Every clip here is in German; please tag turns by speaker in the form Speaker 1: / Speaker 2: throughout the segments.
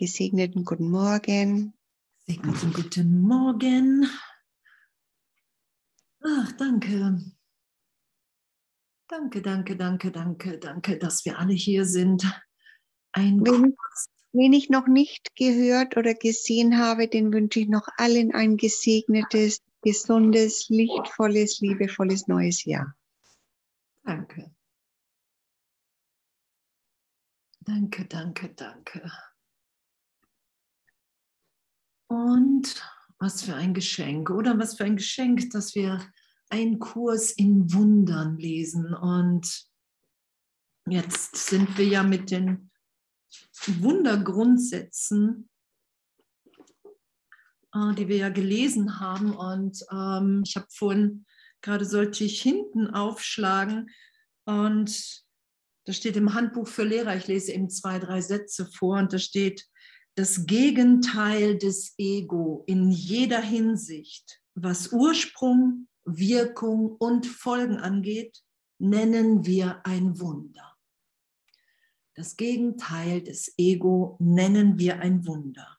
Speaker 1: Gesegneten guten Morgen.
Speaker 2: Gesegneten guten Morgen. Ach, danke. Danke, danke, danke, danke, danke, dass wir alle hier sind. Ein
Speaker 1: Wen, wen ich noch nicht gehört oder gesehen habe, den wünsche ich noch allen ein gesegnetes, gesundes, lichtvolles, liebevolles neues Jahr.
Speaker 2: Danke. Danke, danke, danke. Und was für ein Geschenk, oder was für ein Geschenk, dass wir einen Kurs in Wundern lesen. Und jetzt sind wir ja mit den Wundergrundsätzen, äh, die wir ja gelesen haben. Und ähm, ich habe vorhin, gerade sollte ich hinten aufschlagen und da steht im Handbuch für Lehrer, ich lese eben zwei, drei Sätze vor und da steht, das Gegenteil des Ego in jeder Hinsicht, was Ursprung, Wirkung und Folgen angeht, nennen wir ein Wunder. Das Gegenteil des Ego nennen wir ein Wunder.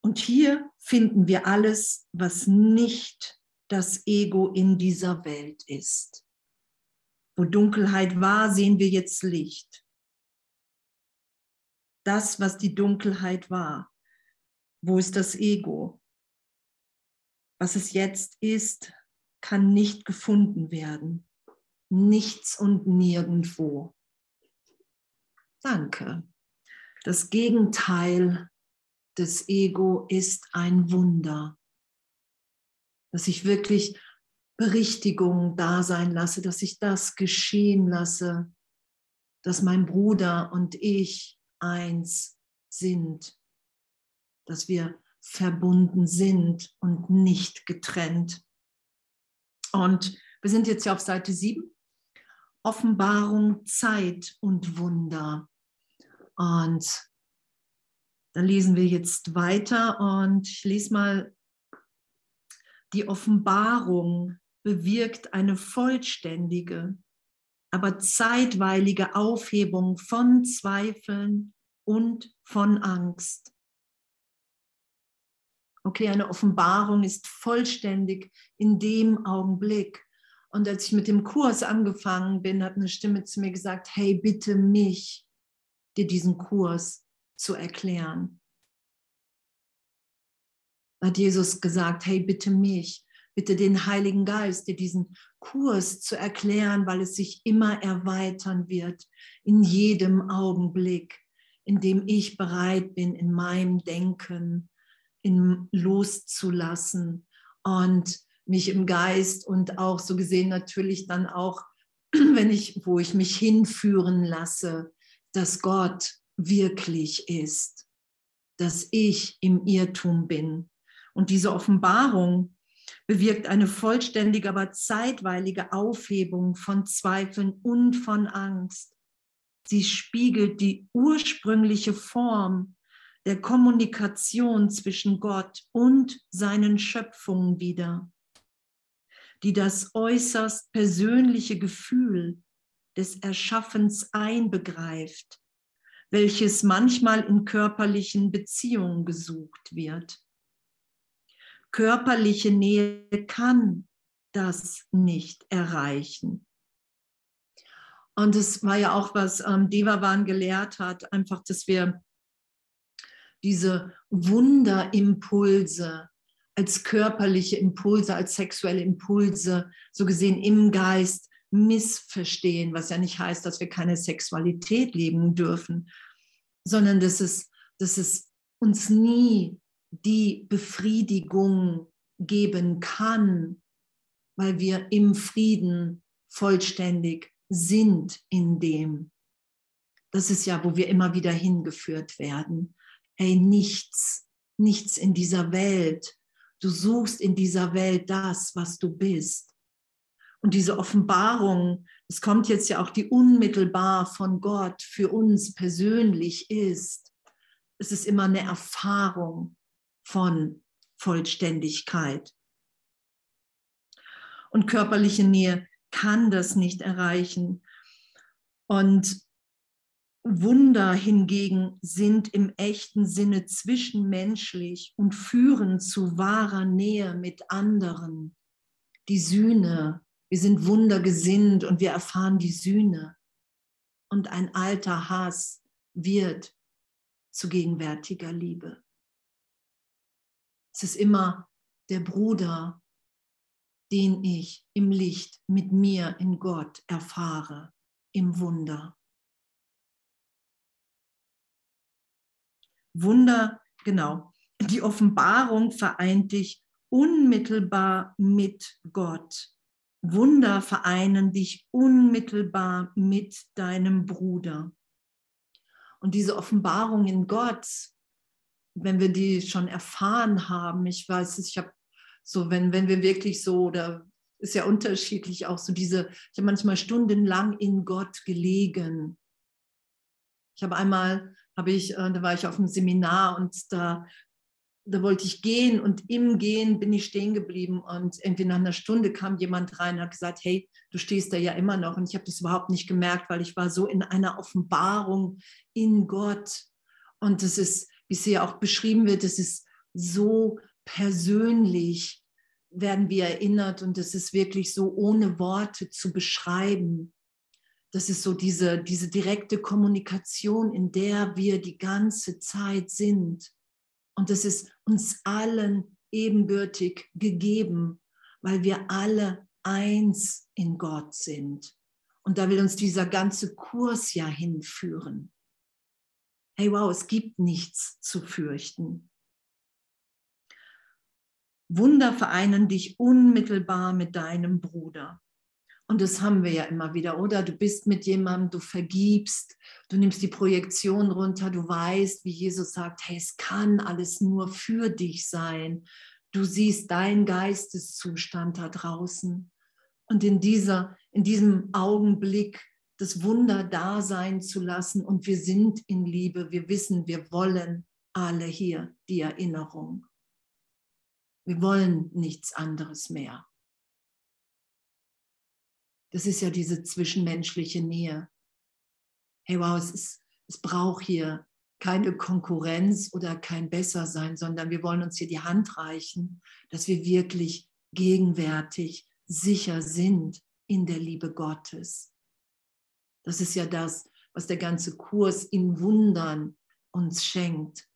Speaker 2: Und hier finden wir alles, was nicht das Ego in dieser Welt ist. Wo Dunkelheit war, sehen wir jetzt Licht das, was die Dunkelheit war. Wo ist das Ego? Was es jetzt ist, kann nicht gefunden werden. Nichts und nirgendwo. Danke. Das Gegenteil des Ego ist ein Wunder, dass ich wirklich Berichtigung da sein lasse, dass ich das geschehen lasse, dass mein Bruder und ich eins sind, dass wir verbunden sind und nicht getrennt. Und wir sind jetzt hier auf Seite 7. Offenbarung, Zeit und Wunder. Und da lesen wir jetzt weiter und ich lese mal, die Offenbarung bewirkt eine vollständige, aber zeitweilige Aufhebung von Zweifeln und von Angst. Okay, eine Offenbarung ist vollständig in dem Augenblick. Und als ich mit dem Kurs angefangen bin, hat eine Stimme zu mir gesagt, hey, bitte mich, dir diesen Kurs zu erklären. Hat Jesus gesagt, hey, bitte mich bitte den Heiligen Geist, dir diesen Kurs zu erklären, weil es sich immer erweitern wird in jedem Augenblick, in dem ich bereit bin, in meinem Denken in loszulassen und mich im Geist und auch so gesehen natürlich dann auch, wenn ich, wo ich mich hinführen lasse, dass Gott wirklich ist, dass ich im Irrtum bin. Und diese Offenbarung, bewirkt eine vollständige, aber zeitweilige Aufhebung von Zweifeln und von Angst. Sie spiegelt die ursprüngliche Form der Kommunikation zwischen Gott und seinen Schöpfungen wider, die das äußerst persönliche Gefühl des Erschaffens einbegreift, welches manchmal in körperlichen Beziehungen gesucht wird körperliche Nähe kann das nicht erreichen. Und es war ja auch, was ähm, Devavan gelehrt hat, einfach, dass wir diese Wunderimpulse als körperliche Impulse, als sexuelle Impulse, so gesehen im Geist missverstehen, was ja nicht heißt, dass wir keine Sexualität leben dürfen, sondern dass es, dass es uns nie die Befriedigung geben kann, weil wir im Frieden vollständig sind in dem. Das ist ja, wo wir immer wieder hingeführt werden. Hey, nichts, nichts in dieser Welt. Du suchst in dieser Welt das, was du bist. Und diese Offenbarung, es kommt jetzt ja auch die unmittelbar von Gott für uns persönlich ist. Es ist immer eine Erfahrung von Vollständigkeit. Und körperliche Nähe kann das nicht erreichen. Und Wunder hingegen sind im echten Sinne zwischenmenschlich und führen zu wahrer Nähe mit anderen. Die Sühne, wir sind wundergesinnt und wir erfahren die Sühne. Und ein alter Hass wird zu gegenwärtiger Liebe. Es ist immer der Bruder, den ich im Licht mit mir in Gott erfahre, im Wunder. Wunder, genau. Die Offenbarung vereint dich unmittelbar mit Gott. Wunder vereinen dich unmittelbar mit deinem Bruder. Und diese Offenbarung in Gott, wenn wir die schon erfahren haben, ich weiß es, ich habe so, wenn, wenn wir wirklich so, oder ist ja unterschiedlich auch so diese, ich habe manchmal stundenlang in Gott gelegen. Ich habe einmal habe ich, äh, da war ich auf einem Seminar und da, da wollte ich gehen und im Gehen bin ich stehen geblieben und irgendwie nach einer Stunde kam jemand rein und hat gesagt, hey, du stehst da ja immer noch und ich habe das überhaupt nicht gemerkt, weil ich war so in einer Offenbarung in Gott und das ist, wie es hier auch beschrieben wird, es ist so persönlich werden wir erinnert und es ist wirklich so ohne Worte zu beschreiben das ist so diese, diese direkte Kommunikation, in der wir die ganze Zeit sind. Und das ist uns allen ebenbürtig gegeben, weil wir alle eins in Gott sind. Und da will uns dieser ganze Kurs ja hinführen. Hey, wow, es gibt nichts zu fürchten. Wunder vereinen dich unmittelbar mit deinem Bruder. Und das haben wir ja immer wieder, oder? Du bist mit jemandem, du vergibst, du nimmst die Projektion runter, du weißt, wie Jesus sagt, hey, es kann alles nur für dich sein. Du siehst deinen Geisteszustand da draußen. Und in, dieser, in diesem Augenblick das Wunder da sein zu lassen. Und wir sind in Liebe. Wir wissen, wir wollen alle hier die Erinnerung. Wir wollen nichts anderes mehr. Das ist ja diese zwischenmenschliche Nähe. Hey, wow, es, ist, es braucht hier keine Konkurrenz oder kein Bessersein, sondern wir wollen uns hier die Hand reichen, dass wir wirklich gegenwärtig sicher sind in der Liebe Gottes. Das ist ja das, was der ganze Kurs in Wundern uns schenkt.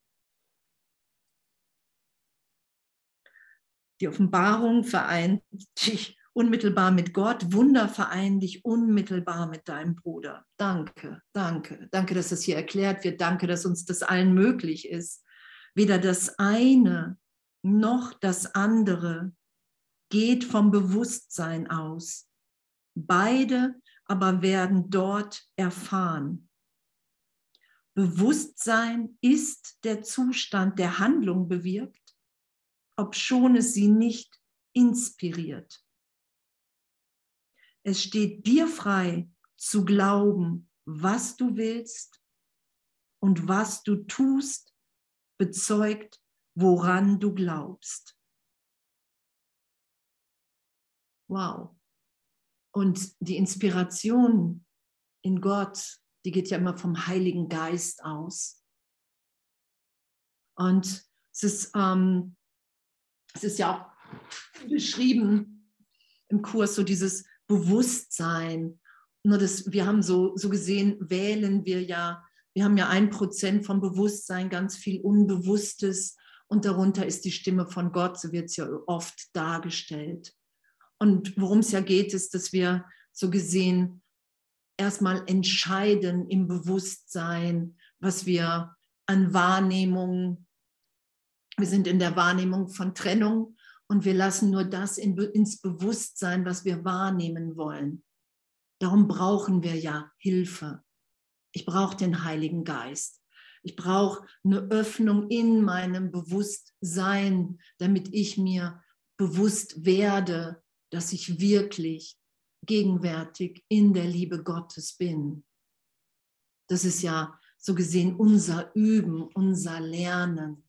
Speaker 2: Die Offenbarung vereint dich unmittelbar mit Gott, Wunder vereinen dich unmittelbar mit deinem Bruder. Danke, danke, danke, dass das hier erklärt wird. Danke, dass uns das allen möglich ist. Weder das eine noch das andere geht vom Bewusstsein aus. Beide aber werden dort erfahren. Bewusstsein ist der Zustand, der Handlung bewirkt, obschon es sie nicht inspiriert. Es steht dir frei zu glauben, was du willst und was du tust, bezeugt, woran du glaubst. Wow. Und die Inspiration in Gott, die geht ja immer vom Heiligen Geist aus. Und es ist, ähm, es ist ja auch beschrieben im Kurs, so dieses Bewusstsein. Nur das, wir haben so, so gesehen, wählen wir ja, wir haben ja ein Prozent vom Bewusstsein, ganz viel Unbewusstes und darunter ist die Stimme von Gott, so wird es ja oft dargestellt. Und worum es ja geht, ist, dass wir so gesehen erstmal entscheiden im Bewusstsein, was wir an Wahrnehmung, wir sind in der Wahrnehmung von Trennung und wir lassen nur das in, ins Bewusstsein, was wir wahrnehmen wollen. Darum brauchen wir ja Hilfe. Ich brauche den Heiligen Geist. Ich brauche eine Öffnung in meinem Bewusstsein, damit ich mir bewusst werde, dass ich wirklich gegenwärtig in der Liebe Gottes bin. Das ist ja so gesehen unser Üben, unser Lernen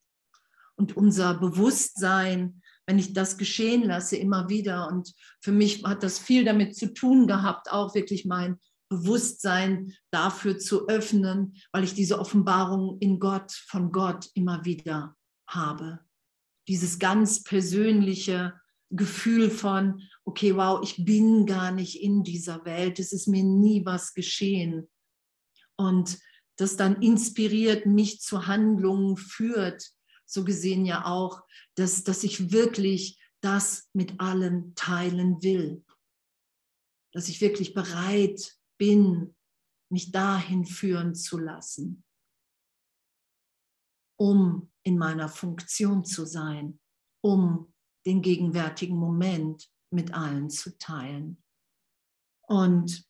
Speaker 2: und unser Bewusstsein wenn ich das geschehen lasse immer wieder. Und für mich hat das viel damit zu tun gehabt, auch wirklich mein Bewusstsein dafür zu öffnen, weil ich diese Offenbarung in Gott, von Gott immer wieder habe. Dieses ganz persönliche Gefühl von, okay, wow, ich bin gar nicht in dieser Welt, es ist mir nie was geschehen. Und das dann inspiriert, mich zu Handlungen führt, so gesehen ja auch, dass, dass ich wirklich das mit allen teilen will. Dass ich wirklich bereit bin, mich dahin führen zu lassen, um in meiner Funktion zu sein, um den gegenwärtigen Moment mit allen zu teilen. Und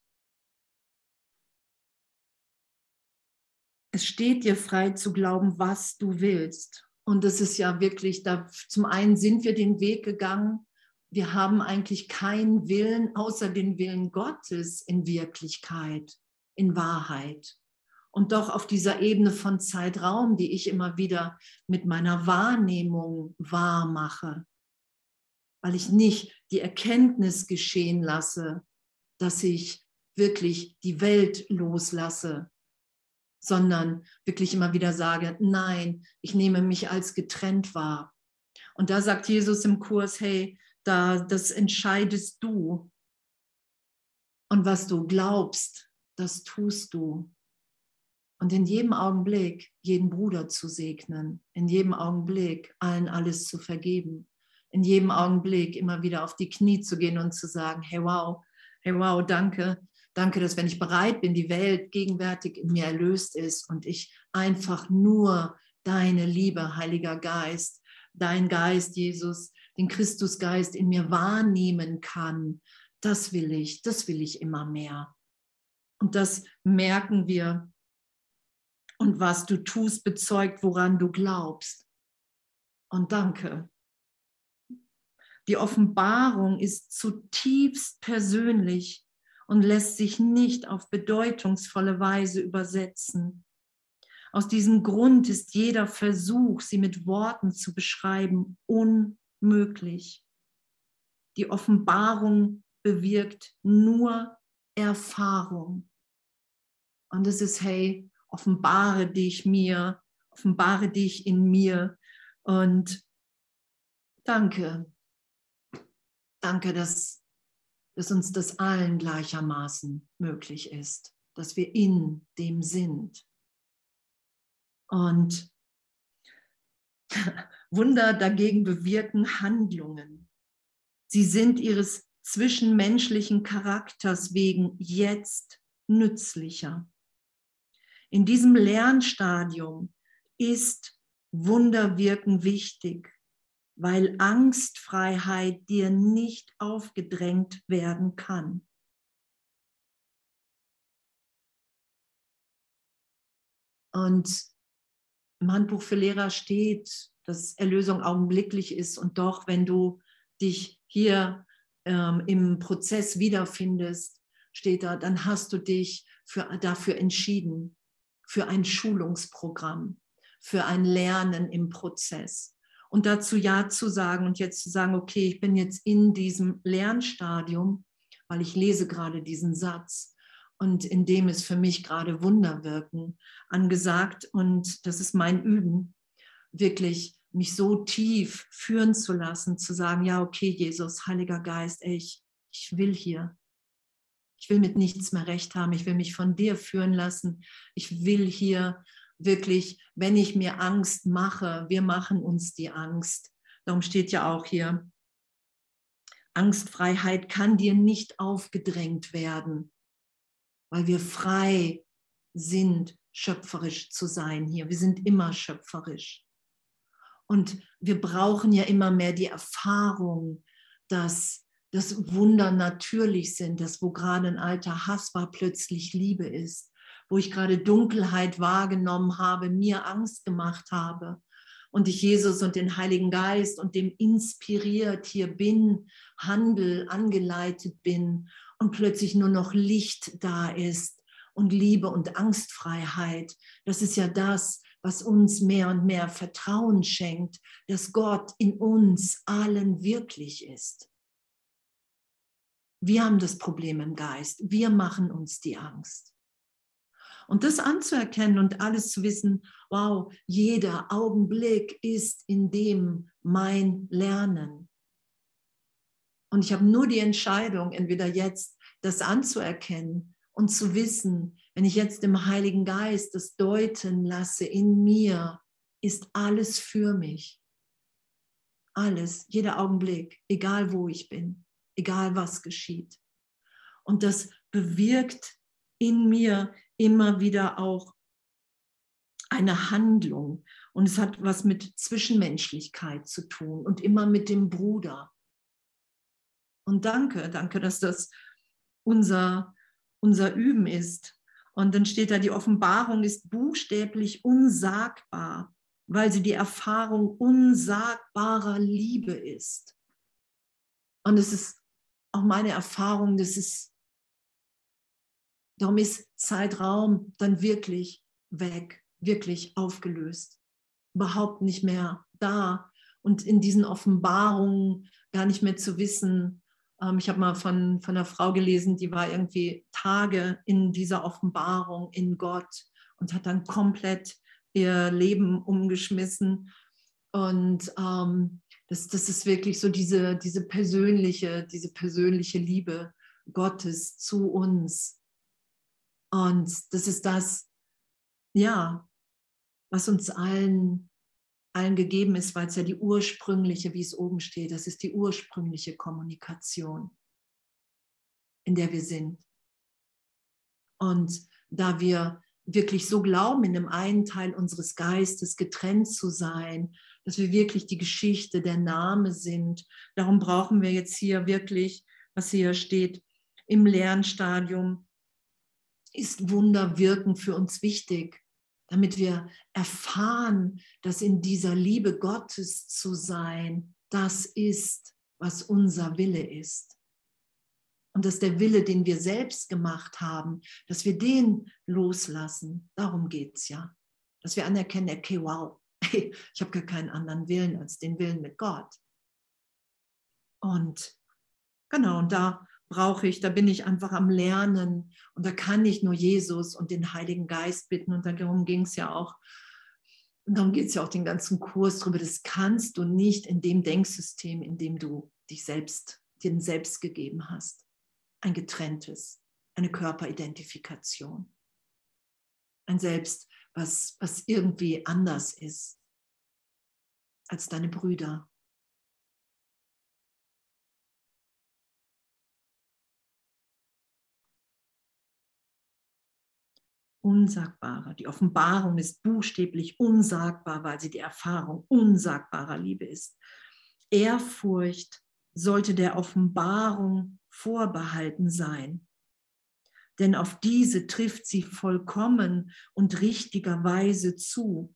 Speaker 2: es steht dir frei zu glauben, was du willst. Und das ist ja wirklich, da, zum einen sind wir den Weg gegangen, wir haben eigentlich keinen Willen außer den Willen Gottes in Wirklichkeit, in Wahrheit. Und doch auf dieser Ebene von Zeitraum, die ich immer wieder mit meiner Wahrnehmung wahr mache, weil ich nicht die Erkenntnis geschehen lasse, dass ich wirklich die Welt loslasse, sondern wirklich immer wieder sage, nein, ich nehme mich als getrennt wahr. Und da sagt Jesus im Kurs, hey, da, das entscheidest du. Und was du glaubst, das tust du. Und in jedem Augenblick jeden Bruder zu segnen, in jedem Augenblick allen alles zu vergeben, in jedem Augenblick immer wieder auf die Knie zu gehen und zu sagen, hey wow, hey wow, danke, danke, dass wenn ich bereit bin, die Welt gegenwärtig in mir erlöst ist und ich einfach nur deine Liebe, Heiliger Geist, dein Geist, Jesus, den Christusgeist in mir wahrnehmen kann, das will ich, das will ich immer mehr. Und das merken wir. Und was du tust, bezeugt, woran du glaubst. Und danke. Die Offenbarung ist zutiefst persönlich und lässt sich nicht auf bedeutungsvolle Weise übersetzen. Aus diesem Grund ist jeder Versuch, sie mit Worten zu beschreiben, unmöglich. Die Offenbarung bewirkt nur Erfahrung. Und es ist, hey, offenbare dich mir, offenbare dich in mir. Und danke, danke, dass, dass uns das allen gleichermaßen möglich ist, dass wir in dem sind. Und Wunder dagegen bewirken Handlungen. Sie sind ihres zwischenmenschlichen Charakters wegen jetzt nützlicher. In diesem Lernstadium ist Wunderwirken wichtig, weil Angstfreiheit dir nicht aufgedrängt werden kann. Und im Handbuch für Lehrer steht, dass Erlösung augenblicklich ist und doch, wenn du dich hier ähm, im Prozess wiederfindest, steht da, dann hast du dich für, dafür entschieden, für ein Schulungsprogramm, für ein Lernen im Prozess. Und dazu Ja zu sagen und jetzt zu sagen, okay, ich bin jetzt in diesem Lernstadium, weil ich lese gerade diesen Satz und in dem ist für mich gerade Wunderwirken angesagt und das ist mein Üben, wirklich mich so tief führen zu lassen, zu sagen, ja, okay, Jesus, Heiliger Geist, ey, ich, ich will hier. Ich will mit nichts mehr recht haben. Ich will mich von dir führen lassen. Ich will hier wirklich, wenn ich mir Angst mache, wir machen uns die Angst. Darum steht ja auch hier, Angstfreiheit kann dir nicht aufgedrängt werden weil wir frei sind, schöpferisch zu sein hier. Wir sind immer schöpferisch. Und wir brauchen ja immer mehr die Erfahrung, dass das Wunder natürlich sind, dass wo gerade ein alter Hass war, plötzlich Liebe ist, wo ich gerade Dunkelheit wahrgenommen habe, mir Angst gemacht habe und ich Jesus und den Heiligen Geist und dem inspiriert hier bin, Handel angeleitet bin und plötzlich nur noch Licht da ist und Liebe und Angstfreiheit. Das ist ja das, was uns mehr und mehr Vertrauen schenkt, dass Gott in uns allen wirklich ist. Wir haben das Problem im Geist. Wir machen uns die Angst. Und das anzuerkennen und alles zu wissen, wow, jeder Augenblick ist in dem mein Lernen. Und ich habe nur die Entscheidung, entweder jetzt das anzuerkennen und zu wissen, wenn ich jetzt dem Heiligen Geist das deuten lasse in mir, ist alles für mich. Alles, jeder Augenblick, egal wo ich bin, egal was geschieht. Und das bewirkt in mir immer wieder auch eine Handlung. Und es hat was mit Zwischenmenschlichkeit zu tun und immer mit dem Bruder. Und danke, danke, dass das unser, unser Üben ist. Und dann steht da, die Offenbarung ist buchstäblich unsagbar, weil sie die Erfahrung unsagbarer Liebe ist. Und es ist auch meine Erfahrung, dass es, darum ist Zeitraum dann wirklich weg, wirklich aufgelöst, überhaupt nicht mehr da und in diesen Offenbarungen gar nicht mehr zu wissen, ähm, ich habe mal von, von einer Frau gelesen, die war irgendwie Tage in dieser Offenbarung in Gott und hat dann komplett ihr Leben umgeschmissen. Und ähm, das, das ist wirklich so diese, diese persönliche, diese persönliche Liebe Gottes zu uns. Und das ist das, ja, was uns allen, allen gegeben ist, weil es ja die ursprüngliche, wie es oben steht, das ist die ursprüngliche Kommunikation, in der wir sind. Und da wir wirklich so glauben, in dem einen Teil unseres Geistes getrennt zu sein, dass wir wirklich die Geschichte, der Name sind. Darum brauchen wir jetzt hier wirklich, was hier steht, im Lernstadium, ist Wunder wirken für uns wichtig, damit wir erfahren, dass in dieser Liebe Gottes zu sein, das ist, was unser Wille ist. Und dass der Wille, den wir selbst gemacht haben, dass wir den loslassen. Darum geht es ja. Dass wir anerkennen, okay, wow, ich habe gar keinen anderen Willen als den Willen mit Gott. Und genau, und da brauche ich, da bin ich einfach am Lernen und da kann ich nur Jesus und den Heiligen Geist bitten und darum ging es ja auch. Und darum geht es ja auch den ganzen Kurs drüber. Das kannst du nicht in dem Denksystem, in dem du dich selbst, dir selbst gegeben hast. Ein getrenntes, eine Körperidentifikation. Ein Selbst, was, was irgendwie anders ist als deine Brüder, Unsagbare. Die Offenbarung ist buchstäblich unsagbar, weil sie die Erfahrung unsagbarer Liebe ist. Ehrfurcht sollte der Offenbarung vorbehalten sein. Denn auf diese trifft sie vollkommen und richtigerweise zu.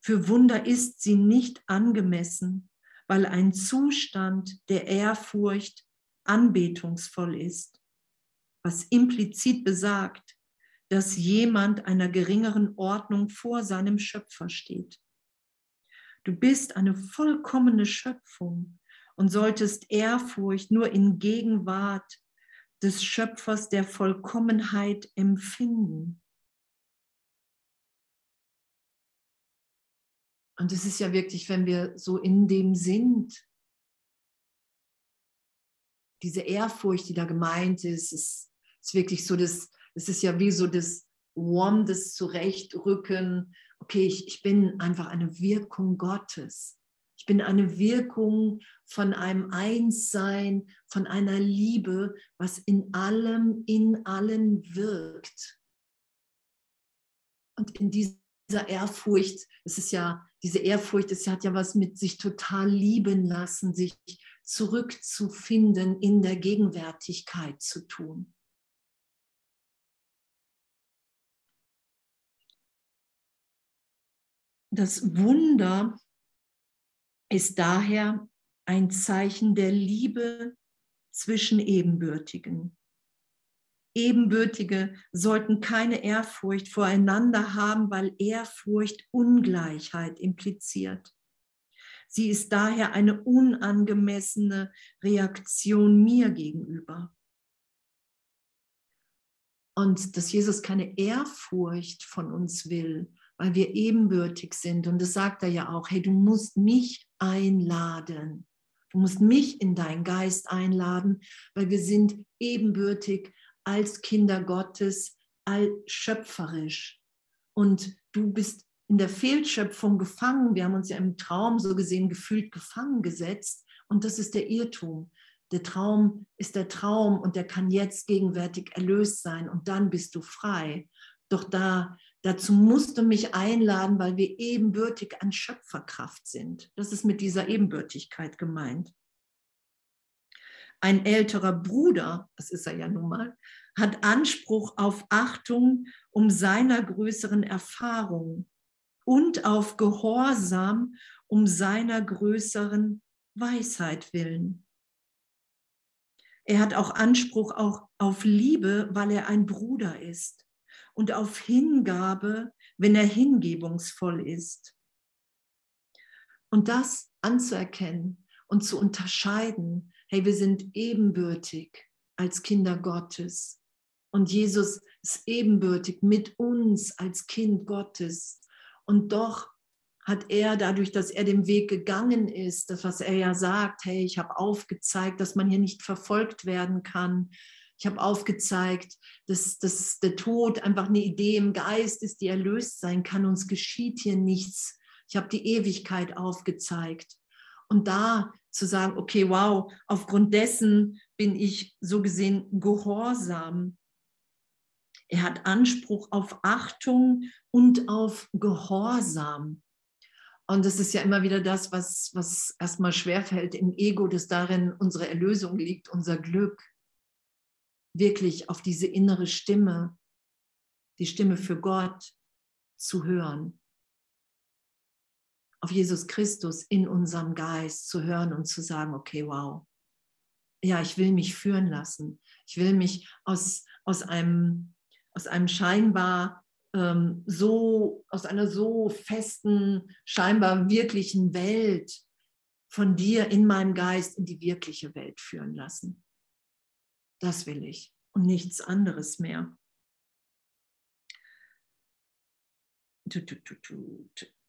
Speaker 2: Für Wunder ist sie nicht angemessen, weil ein Zustand der Ehrfurcht anbetungsvoll ist, was implizit besagt, dass jemand einer geringeren Ordnung vor seinem Schöpfer steht. Du bist eine vollkommene Schöpfung und solltest Ehrfurcht nur in Gegenwart des Schöpfers der Vollkommenheit empfinden. Und es ist ja wirklich, wenn wir so in dem sind, diese Ehrfurcht, die da gemeint ist, ist, ist wirklich so das, es ist ja wie so das Warm, das Zurechtrücken. Okay, ich, ich bin einfach eine Wirkung Gottes. Ich bin eine Wirkung von einem Einssein, von einer Liebe, was in allem, in allen wirkt. Und in dieser Ehrfurcht, es ist ja, diese Ehrfurcht, es hat ja was mit sich total lieben lassen, sich zurückzufinden in der Gegenwärtigkeit zu tun. Das Wunder ist daher ein Zeichen der Liebe zwischen Ebenbürtigen. Ebenbürtige sollten keine Ehrfurcht voreinander haben, weil Ehrfurcht Ungleichheit impliziert. Sie ist daher eine unangemessene Reaktion mir gegenüber. Und dass Jesus keine Ehrfurcht von uns will, weil wir ebenbürtig sind. Und das sagt er ja auch, hey, du musst mich einladen. Du musst mich in deinen Geist einladen, weil wir sind ebenbürtig als Kinder Gottes, all schöpferisch. Und du bist in der Fehlschöpfung gefangen. Wir haben uns ja im Traum so gesehen gefühlt gefangen gesetzt. Und das ist der Irrtum. Der Traum ist der Traum und der kann jetzt gegenwärtig erlöst sein und dann bist du frei. Doch da, dazu musst du mich einladen, weil wir ebenbürtig an Schöpferkraft sind. Das ist mit dieser Ebenbürtigkeit gemeint. Ein älterer Bruder, das ist er ja nun mal, hat Anspruch auf Achtung um seiner größeren Erfahrung und auf Gehorsam um seiner größeren Weisheit willen. Er hat auch Anspruch auch auf Liebe, weil er ein Bruder ist und auf Hingabe, wenn er hingebungsvoll ist. Und das anzuerkennen und zu unterscheiden, hey, wir sind ebenbürtig als Kinder Gottes. Und Jesus ist ebenbürtig mit uns als Kind Gottes. Und doch hat er dadurch, dass er den Weg gegangen ist, das, was er ja sagt, hey, ich habe aufgezeigt, dass man hier nicht verfolgt werden kann. Ich habe aufgezeigt, dass, dass der Tod einfach eine Idee im Geist ist, die erlöst sein kann. Uns geschieht hier nichts. Ich habe die Ewigkeit aufgezeigt. Und da zu sagen, okay, wow, aufgrund dessen bin ich so gesehen gehorsam. Er hat Anspruch auf Achtung und auf Gehorsam. Und das ist ja immer wieder das, was, was erstmal schwerfällt im Ego, dass darin unsere Erlösung liegt, unser Glück. Wirklich auf diese innere Stimme, die Stimme für Gott zu hören. Auf Jesus Christus in unserem Geist zu hören und zu sagen, okay, wow. Ja, ich will mich führen lassen. Ich will mich aus, aus, einem, aus einem scheinbar ähm, so, aus einer so festen, scheinbar wirklichen Welt von dir in meinem Geist in die wirkliche Welt führen lassen. Das will ich und nichts anderes mehr.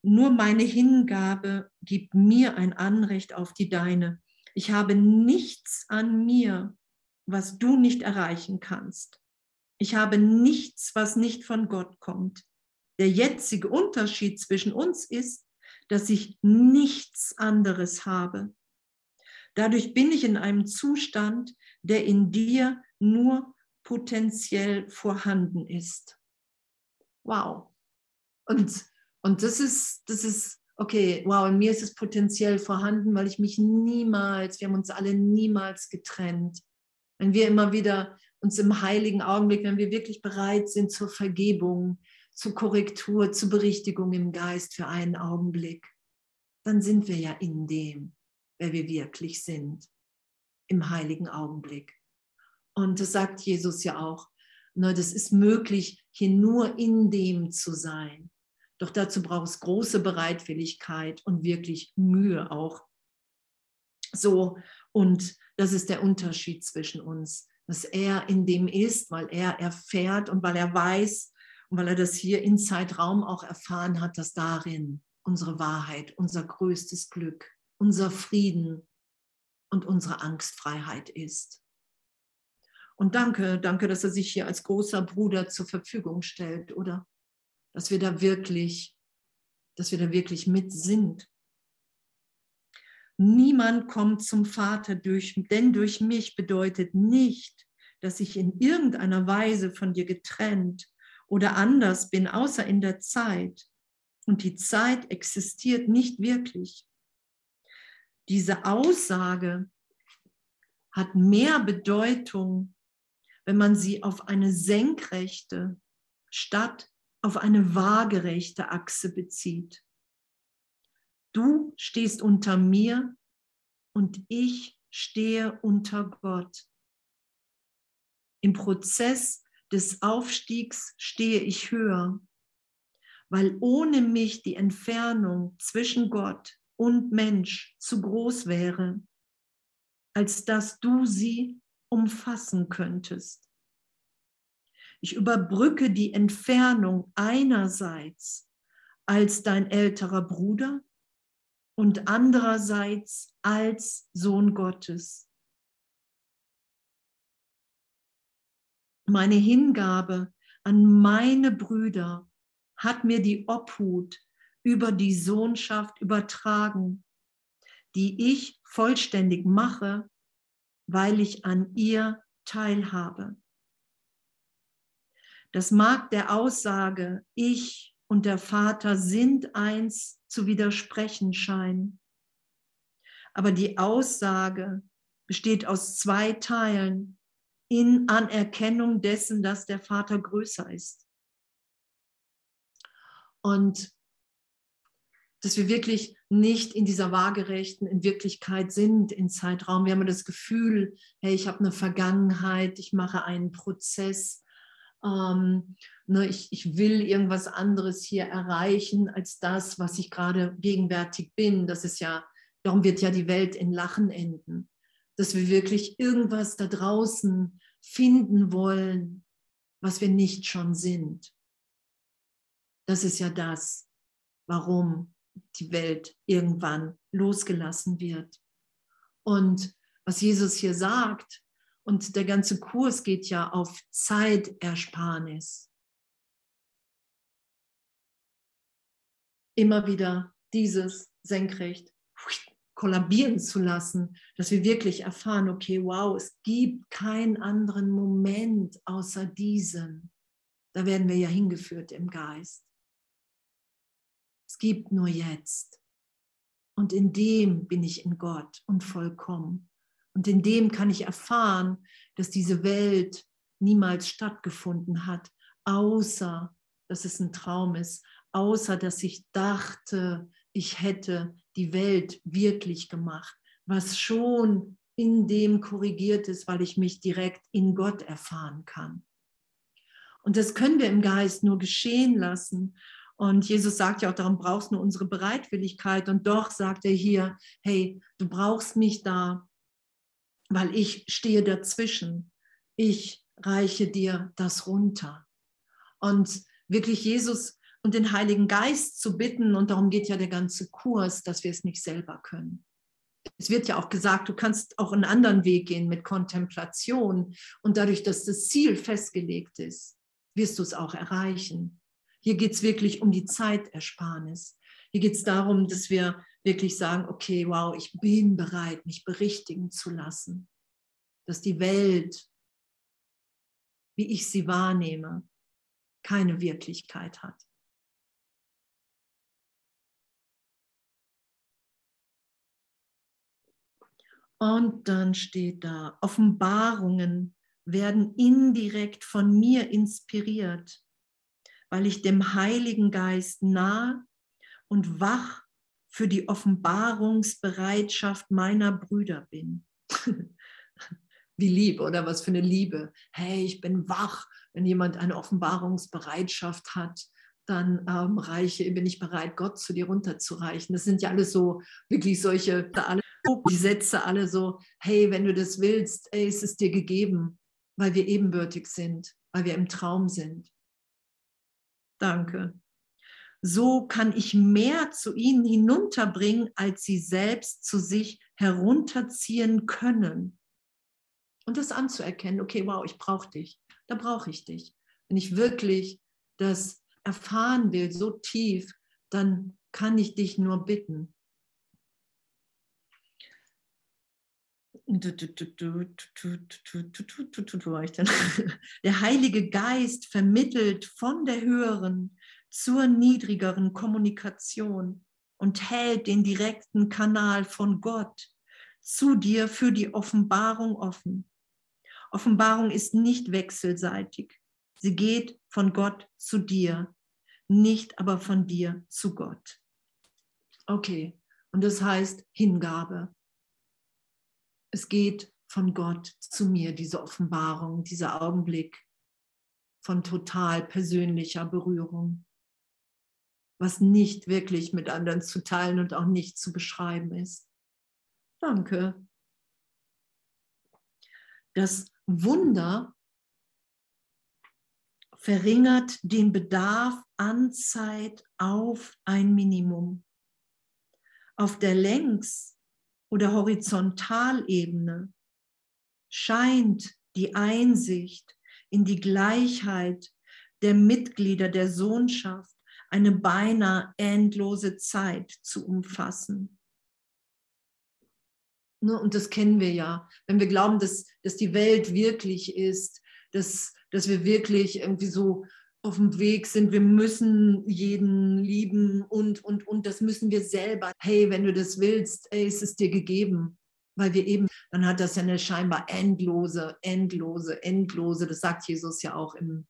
Speaker 2: Nur meine Hingabe gibt mir ein Anrecht auf die deine. Ich habe nichts an mir, was du nicht erreichen kannst. Ich habe nichts, was nicht von Gott kommt. Der jetzige Unterschied zwischen uns ist, dass ich nichts anderes habe. Dadurch bin ich in einem Zustand, der in dir nur potenziell vorhanden ist. Wow. Und, und das ist, das ist, okay, wow, in mir ist es potenziell vorhanden, weil ich mich niemals, wir haben uns alle niemals getrennt. Wenn wir immer wieder uns im heiligen Augenblick, wenn wir wirklich bereit sind zur Vergebung, zur Korrektur, zur Berichtigung im Geist für einen Augenblick, dann sind wir ja in dem, wer wir wirklich sind, im heiligen Augenblick. Und das sagt Jesus ja auch, ne, das ist möglich, hier nur in dem zu sein. Doch dazu braucht es große Bereitwilligkeit und wirklich Mühe auch. So, und das ist der Unterschied zwischen uns dass er in dem ist, weil er erfährt und weil er weiß und weil er das hier in Zeitraum auch erfahren hat, dass darin unsere Wahrheit, unser größtes Glück, unser Frieden und unsere Angstfreiheit ist. Und danke, danke, dass er sich hier als großer Bruder zur Verfügung stellt, oder? Dass wir da wirklich, dass wir da wirklich mit sind. Niemand kommt zum Vater durch, denn durch mich bedeutet nicht, dass ich in irgendeiner Weise von dir getrennt oder anders bin, außer in der Zeit. Und die Zeit existiert nicht wirklich. Diese Aussage hat mehr Bedeutung, wenn man sie auf eine senkrechte statt auf eine waagerechte Achse bezieht. Du stehst unter mir und ich stehe unter Gott. Im Prozess des Aufstiegs stehe ich höher, weil ohne mich die Entfernung zwischen Gott und Mensch zu groß wäre, als dass du sie umfassen könntest. Ich überbrücke die Entfernung einerseits als dein älterer Bruder und andererseits als Sohn Gottes. Meine Hingabe an meine Brüder hat mir die Obhut über die Sohnschaft übertragen, die ich vollständig mache, weil ich an ihr teilhabe. Das mag der Aussage, ich und der Vater sind eins zu widersprechen scheinen. Aber die Aussage besteht aus zwei Teilen in Anerkennung dessen, dass der Vater größer ist. Und dass wir wirklich nicht in dieser waagerechten in Wirklichkeit sind in Zeitraum. Wir haben das Gefühl, hey, ich habe eine Vergangenheit, ich mache einen Prozess, ähm, ne, ich, ich will irgendwas anderes hier erreichen als das, was ich gerade gegenwärtig bin. Das ist ja, darum wird ja die Welt in Lachen enden, dass wir wirklich irgendwas da draußen finden wollen, was wir nicht schon sind. Das ist ja das, warum die Welt irgendwann losgelassen wird. Und was Jesus hier sagt, und der ganze Kurs geht ja auf Zeitersparnis. Immer wieder dieses senkrecht kollabieren zu lassen, dass wir wirklich erfahren, okay, wow, es gibt keinen anderen Moment außer diesem. Da werden wir ja hingeführt im Geist. Es gibt nur jetzt. Und in dem bin ich in Gott und vollkommen. Und in dem kann ich erfahren, dass diese Welt niemals stattgefunden hat, außer dass es ein Traum ist, außer dass ich dachte, ich hätte die Welt wirklich gemacht, was schon in dem korrigiert ist, weil ich mich direkt in Gott erfahren kann. Und das können wir im Geist nur geschehen lassen. Und Jesus sagt ja auch, darum brauchst du unsere Bereitwilligkeit. Und doch sagt er hier, hey, du brauchst mich da, weil ich stehe dazwischen. Ich reiche dir das runter. Und wirklich Jesus und den Heiligen Geist zu bitten, und darum geht ja der ganze Kurs, dass wir es nicht selber können. Es wird ja auch gesagt, du kannst auch einen anderen Weg gehen mit Kontemplation und dadurch, dass das Ziel festgelegt ist, wirst du es auch erreichen. Hier geht es wirklich um die Zeitersparnis. Hier geht es darum, dass wir wirklich sagen, okay, wow, ich bin bereit, mich berichtigen zu lassen, dass die Welt, wie ich sie wahrnehme, keine Wirklichkeit hat. Und dann steht da, Offenbarungen werden indirekt von mir inspiriert, weil ich dem Heiligen Geist nah und wach für die Offenbarungsbereitschaft meiner Brüder bin. Wie lieb oder was für eine Liebe. Hey, ich bin wach. Wenn jemand eine Offenbarungsbereitschaft hat, dann ähm, reiche, bin ich bereit, Gott zu dir runterzureichen. Das sind ja alles so wirklich solche, alle, die Sätze alle so, hey, wenn du das willst, ey, ist es dir gegeben, weil wir ebenbürtig sind, weil wir im Traum sind. Danke so kann ich mehr zu ihnen hinunterbringen, als sie selbst zu sich herunterziehen können. Und das anzuerkennen, okay, wow, ich brauche dich, da brauche ich dich. Wenn ich wirklich das erfahren will, so tief, dann kann ich dich nur bitten. Der Heilige Geist vermittelt von der höheren zur niedrigeren Kommunikation und hält den direkten Kanal von Gott zu dir für die Offenbarung offen. Offenbarung ist nicht wechselseitig. Sie geht von Gott zu dir, nicht aber von dir zu Gott. Okay, und das heißt Hingabe. Es geht von Gott zu mir, diese Offenbarung, dieser Augenblick von total persönlicher Berührung. was nicht wirklich mit anderen zu teilen und auch nicht zu beschreiben ist. Danke. Das Wunder verringert den Bedarf an Zeit auf ein Minimum. Auf der Längs- oder Horizontalebene scheint die Einsicht in die Gleichheit der Mitglieder der Sohnschaft eine beinahe endlose Zeit zu umfassen. Ne, und das kennen wir ja. Wenn wir glauben, dass, dass die Welt wirklich ist, dass dass wir wirklich irgendwie so auf dem Weg sind, wir müssen jeden lieben und, und, und das müssen wir selber. Hey, wenn du das willst, ey, ist es dir gegeben. Weil wir eben, dann hat das ja eine scheinbar endlose, endlose, endlose, das sagt Jesus ja auch im,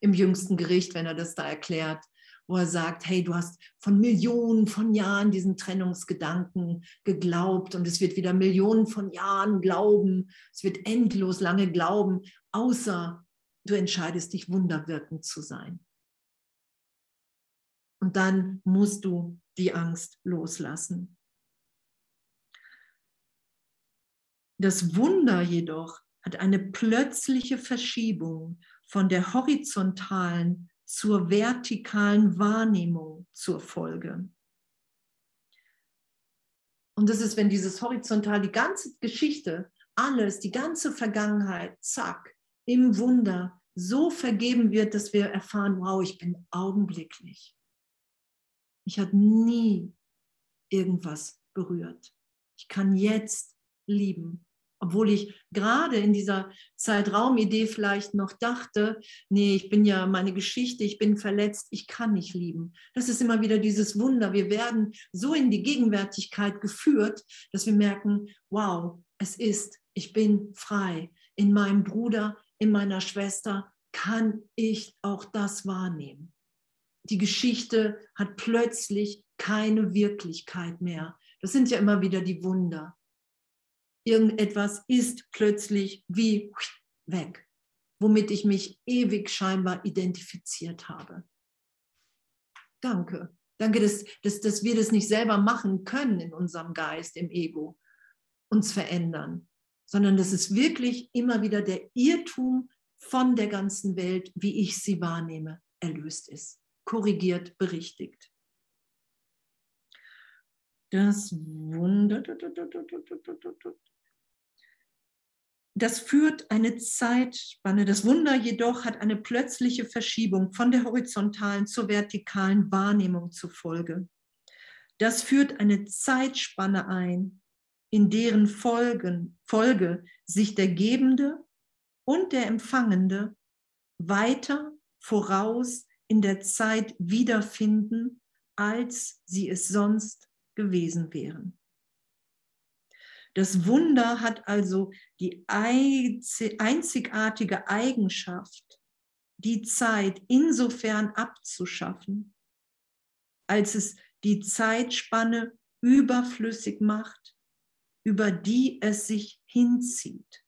Speaker 2: im jüngsten Gericht, wenn er das da erklärt, wo er sagt, hey, du hast von Millionen von Jahren diesen Trennungsgedanken geglaubt und es wird wieder Millionen von Jahren glauben, es wird endlos lange glauben, außer du entscheidest dich, wunderwirkend zu sein. Und dann musst du die Angst loslassen. Das Wunder jedoch hat eine plötzliche Verschiebung von der horizontalen zur vertikalen Wahrnehmung zur Folge. Und das ist, wenn dieses horizontal, die ganze Geschichte, alles, die ganze Vergangenheit, zack, im Wunder so vergeben wird, dass wir erfahren, wow, ich bin augenblicklich. Ich habe nie irgendwas berührt. Ich kann jetzt lieben, obwohl ich gerade in dieser Zeitraumidee vielleicht noch dachte, nee, ich bin ja meine Geschichte, ich bin verletzt, ich kann nicht lieben. Das ist immer wieder dieses Wunder. Wir werden so in die Gegenwärtigkeit geführt, dass wir merken, wow, es ist, ich bin frei in meinem Bruder, in meiner Schwester kann ich auch das wahrnehmen. Die Geschichte hat plötzlich keine Wirklichkeit mehr. Das sind ja immer wieder die Wunder. Irgendetwas ist plötzlich wie weg, womit ich mich ewig scheinbar identifiziert habe. Danke. Danke, dass, dass, dass wir das nicht selber machen können in unserem Geist, im Ego, uns verändern, sondern dass es wirklich immer wieder der Irrtum von der ganzen Welt, wie ich sie wahrnehme, erlöst ist, korrigiert, berichtigt. Das Wunder, das führt eine Zeitspanne. Das Wunder jedoch hat eine plötzliche Verschiebung von der horizontalen zur vertikalen Wahrnehmung zur Folge. Das führt eine Zeitspanne ein, in deren Folgen, Folge sich der Gebende und der Empfangende weiter voraus in der Zeit wiederfinden, als sie es sonst gewesen wären. Das Wunder hat also die einzigartige Eigenschaft, die Zeit insofern abzuschaffen, als es die Zeitspanne überflüssig macht, über die es sich hinzieht.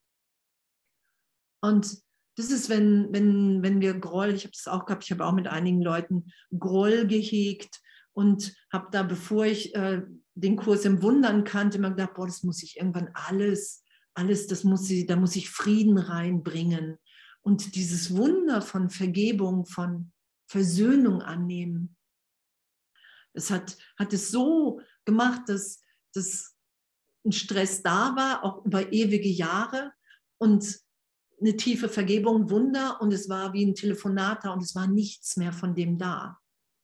Speaker 2: Und das ist, wenn, wenn, wenn wir Groll, ich habe es auch gehabt, ich habe auch mit einigen Leuten Groll gehegt und habe da, bevor ich äh, den Kurs im Wundern kannte, immer gedacht, boah, das muss ich irgendwann alles, alles, das muss ich, da muss ich Frieden reinbringen. Und dieses Wunder von Vergebung, von Versöhnung annehmen, das hat, hat es so gemacht, dass, dass ein Stress da war, auch über ewige Jahre. Und eine tiefe Vergebung, Wunder und es war wie ein Telefonat da und es war nichts mehr von dem da.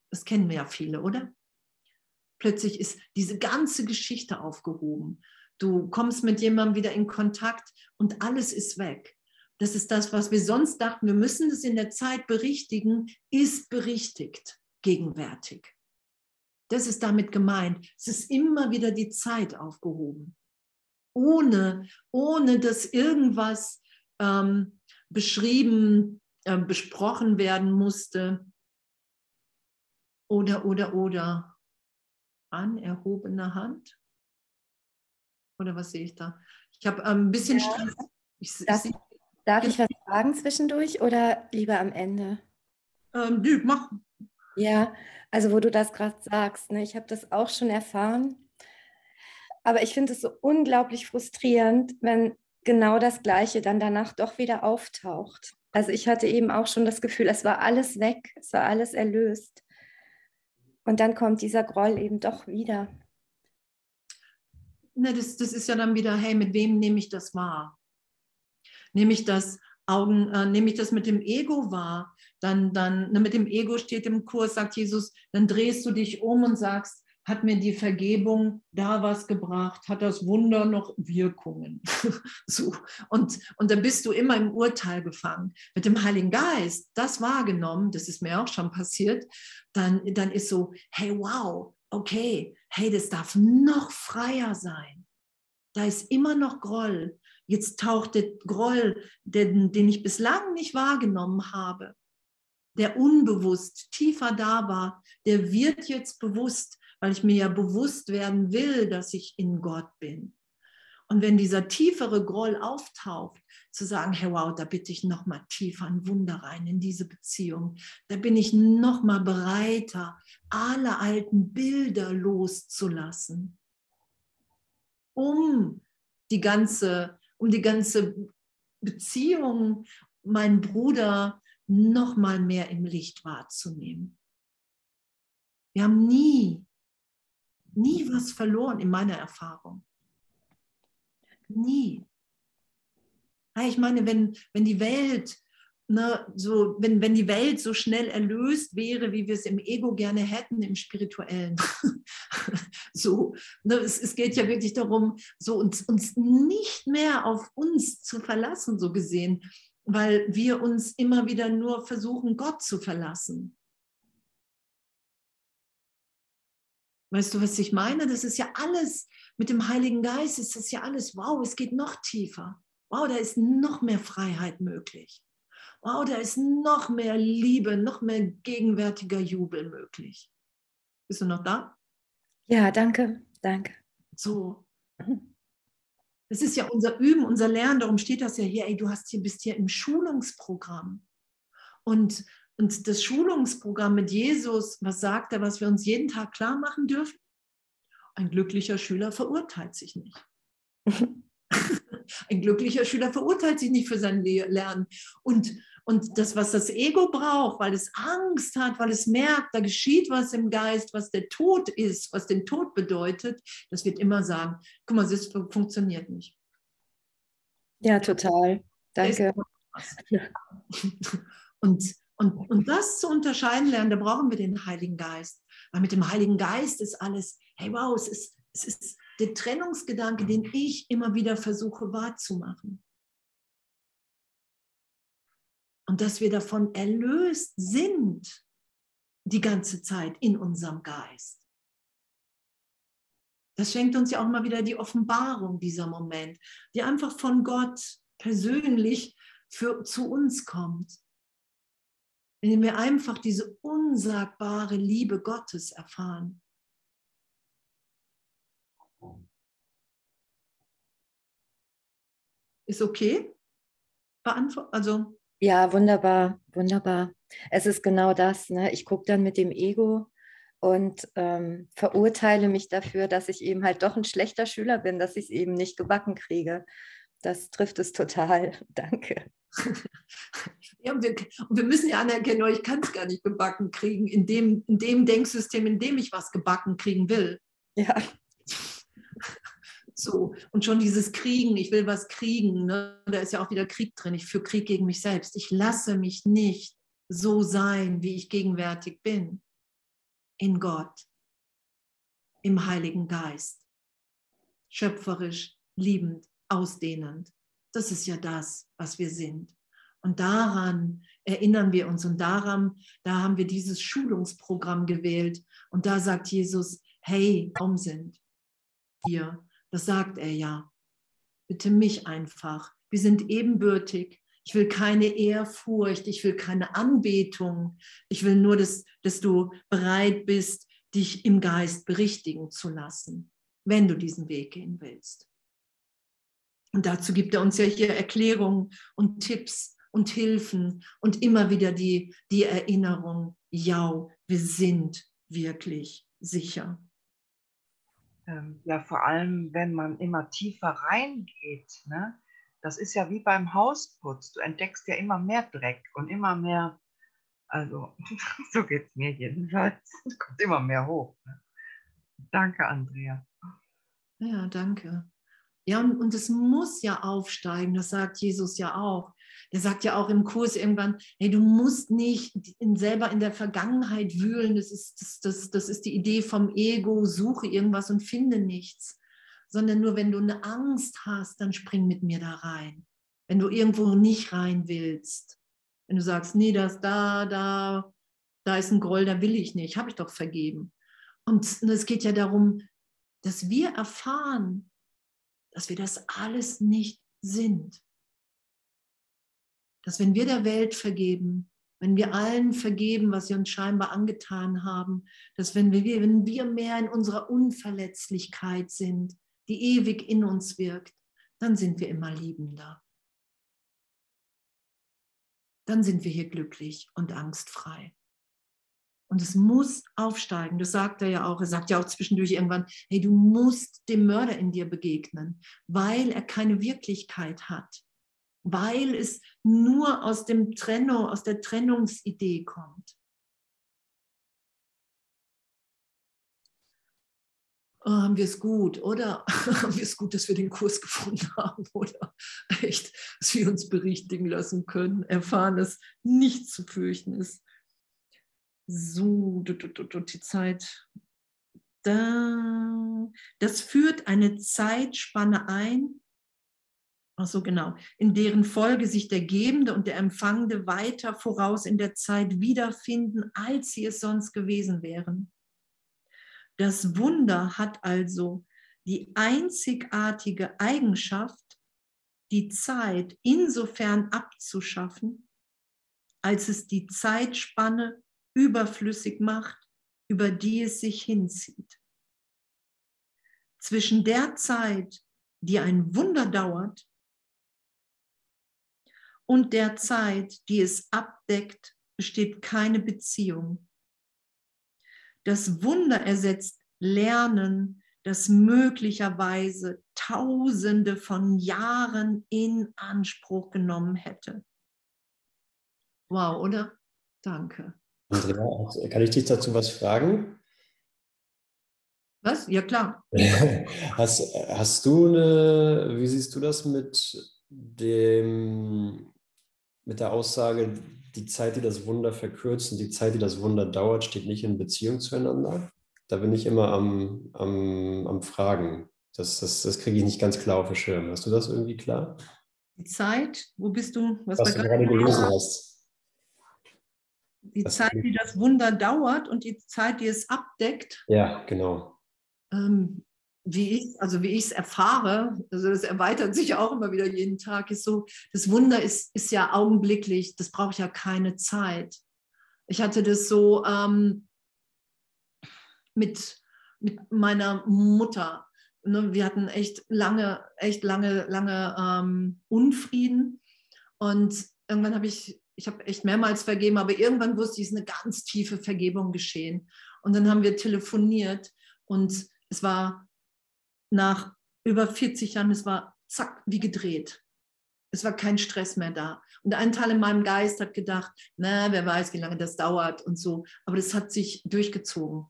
Speaker 2: Das kennen wir ja viele, oder? Plötzlich ist diese ganze Geschichte aufgehoben. Du kommst mit jemandem wieder in Kontakt und alles ist weg. Das ist das, was wir sonst dachten, wir müssen es in der Zeit berichtigen, ist berichtigt gegenwärtig. Das ist damit gemeint. Es ist immer wieder die Zeit aufgehoben. Ohne, ohne dass irgendwas ähm, beschrieben, äh, besprochen werden musste. Oder, oder, oder. An erhobener Hand? Oder was sehe ich da? Ich habe ähm, ein bisschen ja. Stress.
Speaker 3: Ich, darf ich, darf ich was fragen zwischendurch oder lieber am Ende?
Speaker 2: Ähm, nö, mach.
Speaker 3: Ja, also wo du das gerade sagst, ne, ich habe das auch schon erfahren. Aber ich finde es so unglaublich frustrierend, wenn genau das Gleiche dann danach doch wieder auftaucht. Also ich hatte eben auch schon das Gefühl, es war alles weg, es war alles erlöst. Und dann kommt dieser Groll eben doch wieder.
Speaker 2: Ne, das, das ist ja dann wieder, hey, mit wem nehme ich das wahr? Nehme ich das Augen, äh, nehme ich das mit dem Ego wahr? Dann, dann ne, mit dem Ego steht im Kurs, sagt Jesus, dann drehst du dich um und sagst, hat mir die Vergebung da was gebracht? Hat das Wunder noch Wirkungen? so. Und, und dann bist du immer im Urteil gefangen. Mit dem Heiligen Geist, das wahrgenommen, das ist mir auch schon passiert, dann, dann ist so, hey, wow, okay, hey, das darf noch freier sein. Da ist immer noch Groll. Jetzt taucht der Groll, den, den ich bislang nicht wahrgenommen habe, der unbewusst tiefer da war, der wird jetzt bewusst, weil ich mir ja bewusst werden will, dass ich in Gott bin. Und wenn dieser tiefere Groll auftaucht, zu sagen, hey wow, da bitte ich noch mal tiefer ein Wunder rein in diese Beziehung. Da bin ich noch mal bereiter, alle alten Bilder loszulassen, um die ganze, um die ganze Beziehung, meinen Bruder noch mal mehr im Licht wahrzunehmen. Wir haben nie, nie was verloren in meiner Erfahrung. Nie. Ich meine, wenn, wenn die Welt Ne, so, wenn, wenn die Welt so schnell erlöst wäre, wie wir es im Ego gerne hätten, im Spirituellen. so, ne, es, es geht ja wirklich darum, so uns, uns nicht mehr auf uns zu verlassen, so gesehen, weil wir uns immer wieder nur versuchen, Gott zu verlassen. Weißt du, was ich meine? Das ist ja alles, mit dem Heiligen Geist ist das ja alles, wow, es geht noch tiefer. Wow, da ist noch mehr Freiheit möglich. Wow, da ist noch mehr Liebe, noch mehr gegenwärtiger Jubel möglich. Bist du noch da?
Speaker 3: Ja, danke, danke.
Speaker 2: So. Das ist ja unser Üben, unser Lernen, darum steht das ja hier, ey, du hast hier, bist hier im Schulungsprogramm. Und, und das Schulungsprogramm mit Jesus, was sagt er, was wir uns jeden Tag klar machen dürfen? Ein glücklicher Schüler verurteilt sich nicht. Ein glücklicher Schüler verurteilt sich nicht für sein Lernen. Und, und das, was das Ego braucht, weil es Angst hat, weil es merkt, da geschieht was im Geist, was der Tod ist, was den Tod bedeutet, das wird immer sagen, guck mal, das funktioniert nicht.
Speaker 3: Ja, total. Danke.
Speaker 2: Und, und, und das zu unterscheiden lernen, da brauchen wir den Heiligen Geist. Weil mit dem Heiligen Geist ist alles, hey wow, es ist, es ist der Trennungsgedanke, den ich immer wieder versuche wahrzumachen. Und dass wir davon erlöst sind die ganze Zeit in unserem Geist. Das schenkt uns ja auch mal wieder die Offenbarung dieser Moment, die einfach von Gott persönlich für, zu uns kommt. Wenn wir einfach diese unsagbare Liebe Gottes erfahren. Ist okay? Beantwort also.
Speaker 3: Ja, wunderbar, wunderbar. Es ist genau das. Ne? Ich gucke dann mit dem Ego und ähm, verurteile mich dafür, dass ich eben halt doch ein schlechter Schüler bin, dass ich es eben nicht gebacken kriege. Das trifft es total. Danke.
Speaker 2: ja, und wir, und wir, müssen ja anerkennen, oh, ich kann es gar nicht gebacken kriegen, in dem, in dem Denksystem, in dem ich was gebacken kriegen will.
Speaker 3: Ja.
Speaker 2: So, und schon dieses Kriegen, ich will was kriegen, ne? da ist ja auch wieder Krieg drin. Ich führe Krieg gegen mich selbst. Ich lasse mich nicht so sein, wie ich gegenwärtig bin. In Gott, im Heiligen Geist. Schöpferisch, liebend, ausdehnend. Das ist ja das, was wir sind. Und daran erinnern wir uns und daran, da haben wir dieses Schulungsprogramm gewählt. Und da sagt Jesus, hey, warum sind wir das sagt er ja. Bitte mich einfach. Wir sind ebenbürtig. Ich will keine Ehrfurcht, ich will keine Anbetung. Ich will nur, dass, dass du bereit bist, dich im Geist berichtigen zu lassen, wenn du diesen Weg gehen willst. Und dazu gibt er uns ja hier Erklärungen und Tipps und Hilfen und immer wieder die, die Erinnerung, ja, wir sind wirklich sicher.
Speaker 4: Ähm, ja, vor allem, wenn man immer tiefer reingeht. Ne? Das ist ja wie beim Hausputz. Du entdeckst ja immer mehr Dreck und immer mehr, also so geht es mir jedenfalls. Es kommt immer mehr hoch. Ne? Danke, Andrea.
Speaker 2: Ja, danke. Ja, und, und es muss ja aufsteigen, das sagt Jesus ja auch. Der sagt ja auch im Kurs irgendwann, hey, du musst nicht selber in der Vergangenheit wühlen, das ist, das, das, das ist die Idee vom Ego, suche irgendwas und finde nichts, sondern nur wenn du eine Angst hast, dann spring mit mir da rein. Wenn du irgendwo nicht rein willst, wenn du sagst, nee, das da, da, da ist ein Groll, da will ich nicht, habe ich doch vergeben. Und es geht ja darum, dass wir erfahren, dass wir das alles nicht sind. Dass wenn wir der Welt vergeben, wenn wir allen vergeben, was sie uns scheinbar angetan haben, dass wenn wir, wenn wir mehr in unserer Unverletzlichkeit sind, die ewig in uns wirkt, dann sind wir immer liebender. Dann sind wir hier glücklich und angstfrei. Und es muss aufsteigen. Das sagt er ja auch. Er sagt ja auch zwischendurch irgendwann, hey, du musst dem Mörder in dir begegnen, weil er keine Wirklichkeit hat, weil es nur aus dem Trennung, aus der Trennungsidee kommt. Oh, haben wir es gut, oder? haben wir es gut, dass wir den Kurs gefunden haben, oder? Echt, dass wir uns berichtigen lassen können, erfahren, dass nichts zu fürchten ist so, die Zeit. Da, das führt eine Zeitspanne ein, ach so genau, in deren Folge sich der Gebende und der Empfangende weiter voraus in der Zeit wiederfinden, als sie es sonst gewesen wären. Das Wunder hat also die einzigartige Eigenschaft, die Zeit insofern abzuschaffen, als es die Zeitspanne überflüssig macht, über die es sich hinzieht. Zwischen der Zeit, die ein Wunder dauert, und der Zeit, die es abdeckt, besteht keine Beziehung. Das Wunder ersetzt Lernen, das möglicherweise Tausende von Jahren in Anspruch genommen hätte. Wow, oder? Danke.
Speaker 5: Andrea, kann ich dich dazu was fragen?
Speaker 2: Was? Ja, klar.
Speaker 5: hast, hast du eine, wie siehst du das mit dem, mit der Aussage, die Zeit, die das Wunder verkürzt und die Zeit, die das Wunder dauert, steht nicht in Beziehung zueinander? Da bin ich immer am, am, am Fragen. Das, das, das kriege ich nicht ganz klar auf den Schirm. Hast du das irgendwie klar?
Speaker 2: Die Zeit, wo bist du?
Speaker 5: Was, was du gerade gelesen hast
Speaker 2: die das Zeit, die das Wunder dauert und die Zeit, die es abdeckt.
Speaker 5: Ja, genau.
Speaker 2: Ähm, wie ich, also wie ich es erfahre, also das erweitert sich auch immer wieder jeden Tag, ist so, das Wunder ist, ist ja augenblicklich, das braucht ja keine Zeit. Ich hatte das so ähm, mit, mit meiner Mutter. Ne? Wir hatten echt lange, echt lange, lange ähm, Unfrieden. Und irgendwann habe ich ich habe echt mehrmals vergeben, aber irgendwann wusste ich, es ist eine ganz tiefe Vergebung geschehen. Und dann haben wir telefoniert und es war nach über 40 Jahren, es war zack, wie gedreht. Es war kein Stress mehr da. Und ein Teil in meinem Geist hat gedacht, na, wer weiß, wie lange das dauert und so. Aber das hat sich durchgezogen.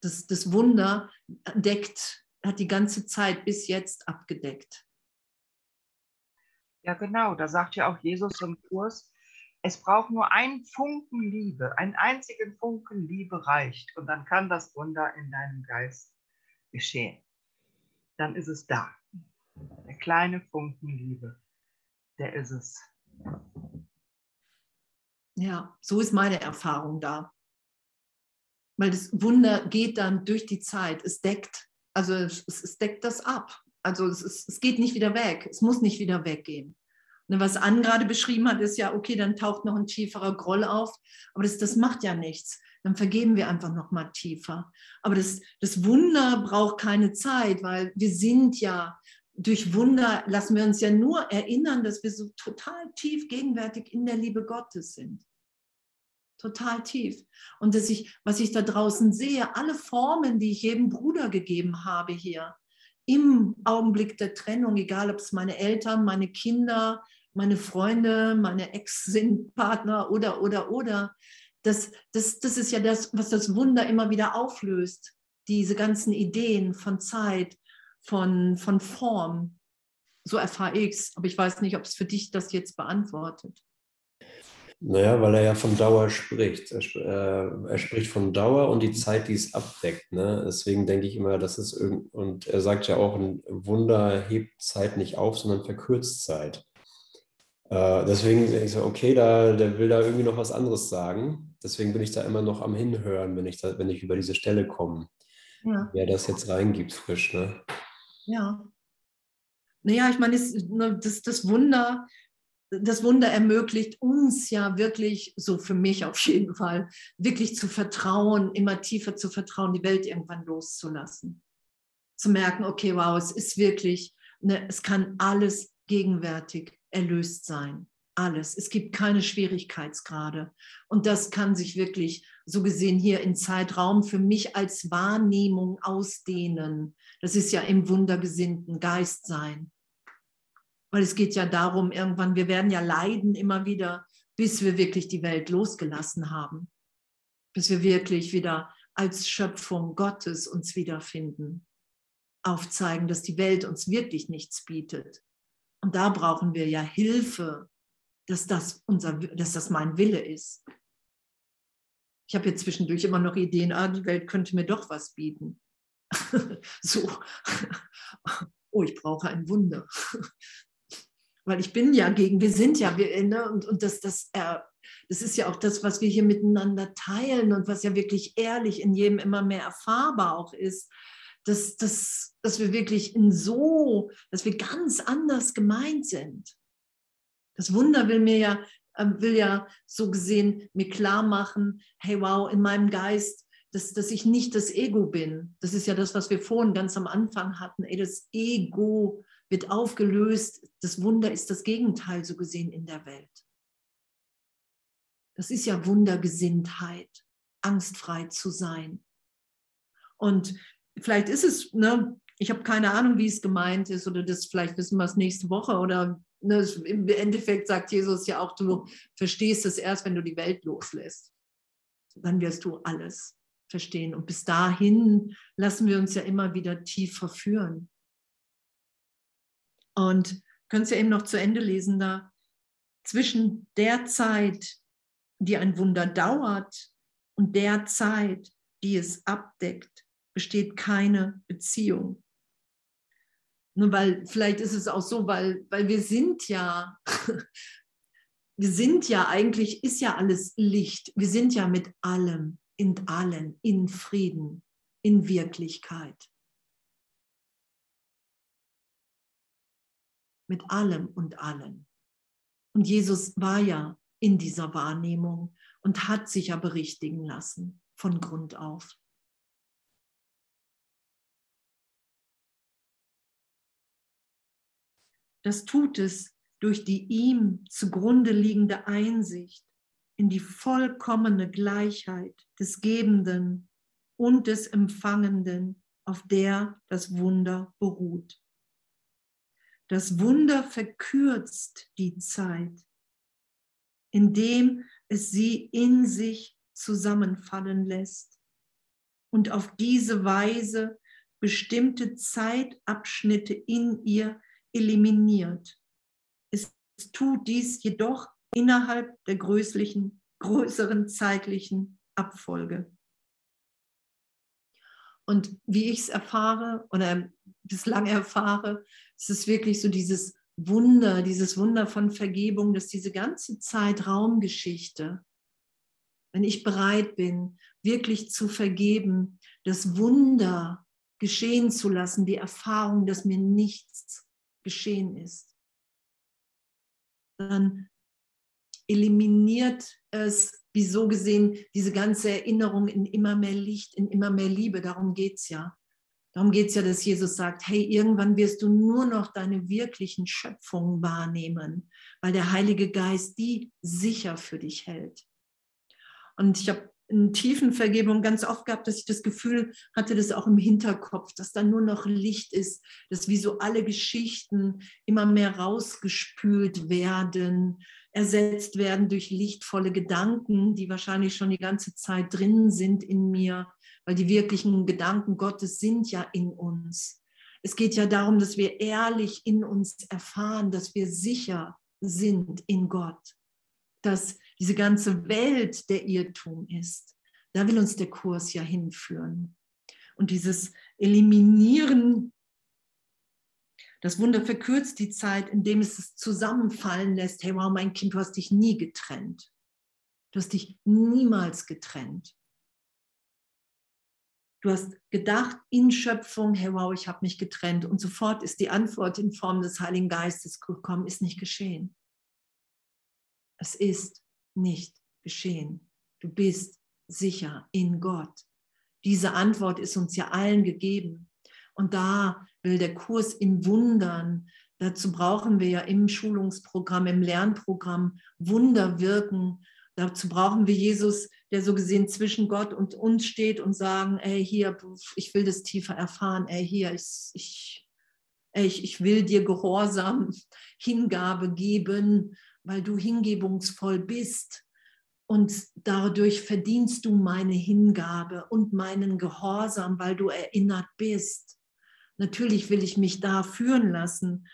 Speaker 2: Das, das Wunder deckt, hat die ganze Zeit bis jetzt abgedeckt.
Speaker 4: Ja, genau. Da sagt ja auch Jesus im Kurs, es braucht nur einen Funken Liebe, einen einzigen Funken Liebe reicht und dann kann das Wunder in deinem Geist geschehen. Dann ist es da. Der kleine Funken Liebe, der ist es.
Speaker 2: Ja, so ist meine Erfahrung da. Weil das Wunder geht dann durch die Zeit. Es deckt, also es, es deckt das ab. Also es, es geht nicht wieder weg. Es muss nicht wieder weggehen. Ne, was Anne gerade beschrieben hat, ist ja, okay, dann taucht noch ein tieferer Groll auf, aber das, das macht ja nichts. Dann vergeben wir einfach noch mal tiefer. Aber das, das Wunder braucht keine Zeit, weil wir sind ja durch Wunder lassen wir uns ja nur erinnern, dass wir so total tief gegenwärtig in der Liebe Gottes sind. Total tief. Und dass ich, was ich da draußen sehe, alle Formen, die ich jedem Bruder gegeben habe hier, im Augenblick der Trennung, egal ob es meine Eltern, meine Kinder, meine Freunde, meine Ex sind, Partner oder, oder, oder, das, das, das ist ja das, was das Wunder immer wieder auflöst. Diese ganzen Ideen von Zeit, von, von Form. So erfahre ich es, aber ich weiß nicht, ob es für dich das jetzt beantwortet.
Speaker 5: Naja, weil er ja von Dauer spricht. Er, äh, er, spricht von Dauer und die Zeit, die es abdeckt. Ne? Deswegen denke ich immer, das ist irgend und er sagt ja auch, ein Wunder hebt Zeit nicht auf, sondern verkürzt Zeit. Äh, deswegen denke ich so, okay, da, der will da irgendwie noch was anderes sagen. Deswegen bin ich da immer noch am Hinhören, wenn ich, da, wenn ich über diese Stelle komme. Ja. Wer das jetzt reingibt, frisch. Ne?
Speaker 2: Ja. Naja, ich meine, ne, das, das Wunder, das Wunder ermöglicht uns ja wirklich, so für mich auf jeden Fall, wirklich zu vertrauen, immer tiefer zu vertrauen, die Welt irgendwann loszulassen. Zu merken, okay, wow, es ist wirklich, ne, es kann alles gegenwärtig erlöst sein. Alles. Es gibt keine Schwierigkeitsgrade. Und das kann sich wirklich so gesehen hier in Zeitraum für mich als Wahrnehmung ausdehnen. Das ist ja im wundergesinnten Geist sein. Weil es geht ja darum, irgendwann, wir werden ja leiden immer wieder, bis wir wirklich die Welt losgelassen haben. Bis wir wirklich wieder als Schöpfung Gottes uns wiederfinden. Aufzeigen, dass die Welt uns wirklich nichts bietet. Und da brauchen wir ja Hilfe, dass das, unser, dass das mein Wille ist. Ich habe jetzt zwischendurch immer noch Ideen, ah, die Welt könnte mir doch was bieten. so, oh, ich brauche ein Wunder weil ich bin ja gegen, wir sind ja, wir, ne, und, und das, das, äh, das ist ja auch das, was wir hier miteinander teilen und was ja wirklich ehrlich in jedem immer mehr erfahrbar auch ist, dass, dass, dass wir wirklich in so, dass wir ganz anders gemeint sind. Das Wunder will mir ja, äh, will ja so gesehen mir klar machen, hey wow, in meinem Geist, dass, dass ich nicht das Ego bin. Das ist ja das, was wir vorhin ganz am Anfang hatten. Ey, das Ego wird aufgelöst. Das Wunder ist das Gegenteil so gesehen in der Welt. Das ist ja Wundergesinntheit, angstfrei zu sein. Und vielleicht ist es, ne, ich habe keine Ahnung, wie es gemeint ist, oder das vielleicht wissen wir es nächste Woche, oder ne, im Endeffekt sagt Jesus ja auch, du verstehst es erst, wenn du die Welt loslässt. Dann wirst du alles verstehen. Und bis dahin lassen wir uns ja immer wieder tief verführen. Und können es ja eben noch zu Ende lesen da. Zwischen der Zeit, die ein Wunder dauert, und der Zeit, die es abdeckt, besteht keine Beziehung. Nur weil, vielleicht ist es auch so, weil, weil wir sind ja, wir sind ja eigentlich, ist ja alles Licht. Wir sind ja mit allem, in allen, in Frieden, in Wirklichkeit. Mit allem und allen. Und Jesus war ja in dieser Wahrnehmung und hat sich ja berichtigen lassen von Grund auf. Das tut es durch die ihm zugrunde liegende Einsicht in die vollkommene Gleichheit des Gebenden und des Empfangenden, auf der das Wunder beruht. Das Wunder verkürzt die Zeit, indem es sie in sich zusammenfallen lässt und auf diese Weise bestimmte Zeitabschnitte in ihr eliminiert. Es tut dies jedoch innerhalb der größeren zeitlichen Abfolge. Und wie ich es erfahre oder bislang erfahre, es ist wirklich so dieses Wunder, dieses Wunder von Vergebung, dass diese ganze Zeitraumgeschichte, wenn ich bereit bin, wirklich zu vergeben, das Wunder geschehen zu lassen, die Erfahrung, dass mir nichts geschehen ist, dann eliminiert es, wie so gesehen, diese ganze Erinnerung in immer mehr Licht, in immer mehr Liebe. Darum geht es ja Darum geht es ja, dass Jesus sagt, hey, irgendwann wirst du nur noch deine wirklichen Schöpfungen wahrnehmen, weil der Heilige Geist die sicher für dich hält. Und ich habe in tiefen Vergebung ganz oft gehabt, dass ich das Gefühl hatte, das auch im Hinterkopf, dass da nur noch Licht ist, dass wie so alle Geschichten immer mehr rausgespült werden, ersetzt werden durch lichtvolle Gedanken, die wahrscheinlich schon die ganze Zeit drin sind in mir, weil die wirklichen Gedanken Gottes sind ja in uns. Es geht ja darum, dass wir ehrlich in uns erfahren, dass wir sicher sind in Gott, dass diese ganze Welt der Irrtum ist. Da will uns der Kurs ja hinführen. Und dieses Eliminieren, das Wunder verkürzt die Zeit, indem es es zusammenfallen lässt. Hey, wow, mein Kind, du hast dich nie getrennt. Du hast dich niemals getrennt. Du hast gedacht in Schöpfung, hey wow, ich habe mich getrennt. Und sofort ist die Antwort in Form des Heiligen Geistes gekommen, ist nicht geschehen. Es ist nicht geschehen. Du bist sicher in Gott. Diese Antwort ist uns ja allen gegeben. Und da will der Kurs in Wundern, dazu brauchen wir ja im Schulungsprogramm, im Lernprogramm Wunder wirken. Dazu brauchen wir Jesus, der so gesehen zwischen Gott und uns steht und sagen, ey, hier, ich will das tiefer erfahren, ey, hier, ich, ich, ey, ich, will dir Gehorsam, Hingabe geben, weil du hingebungsvoll bist. Und dadurch verdienst du meine Hingabe und meinen Gehorsam, weil du erinnert bist. Natürlich will ich mich da führen lassen.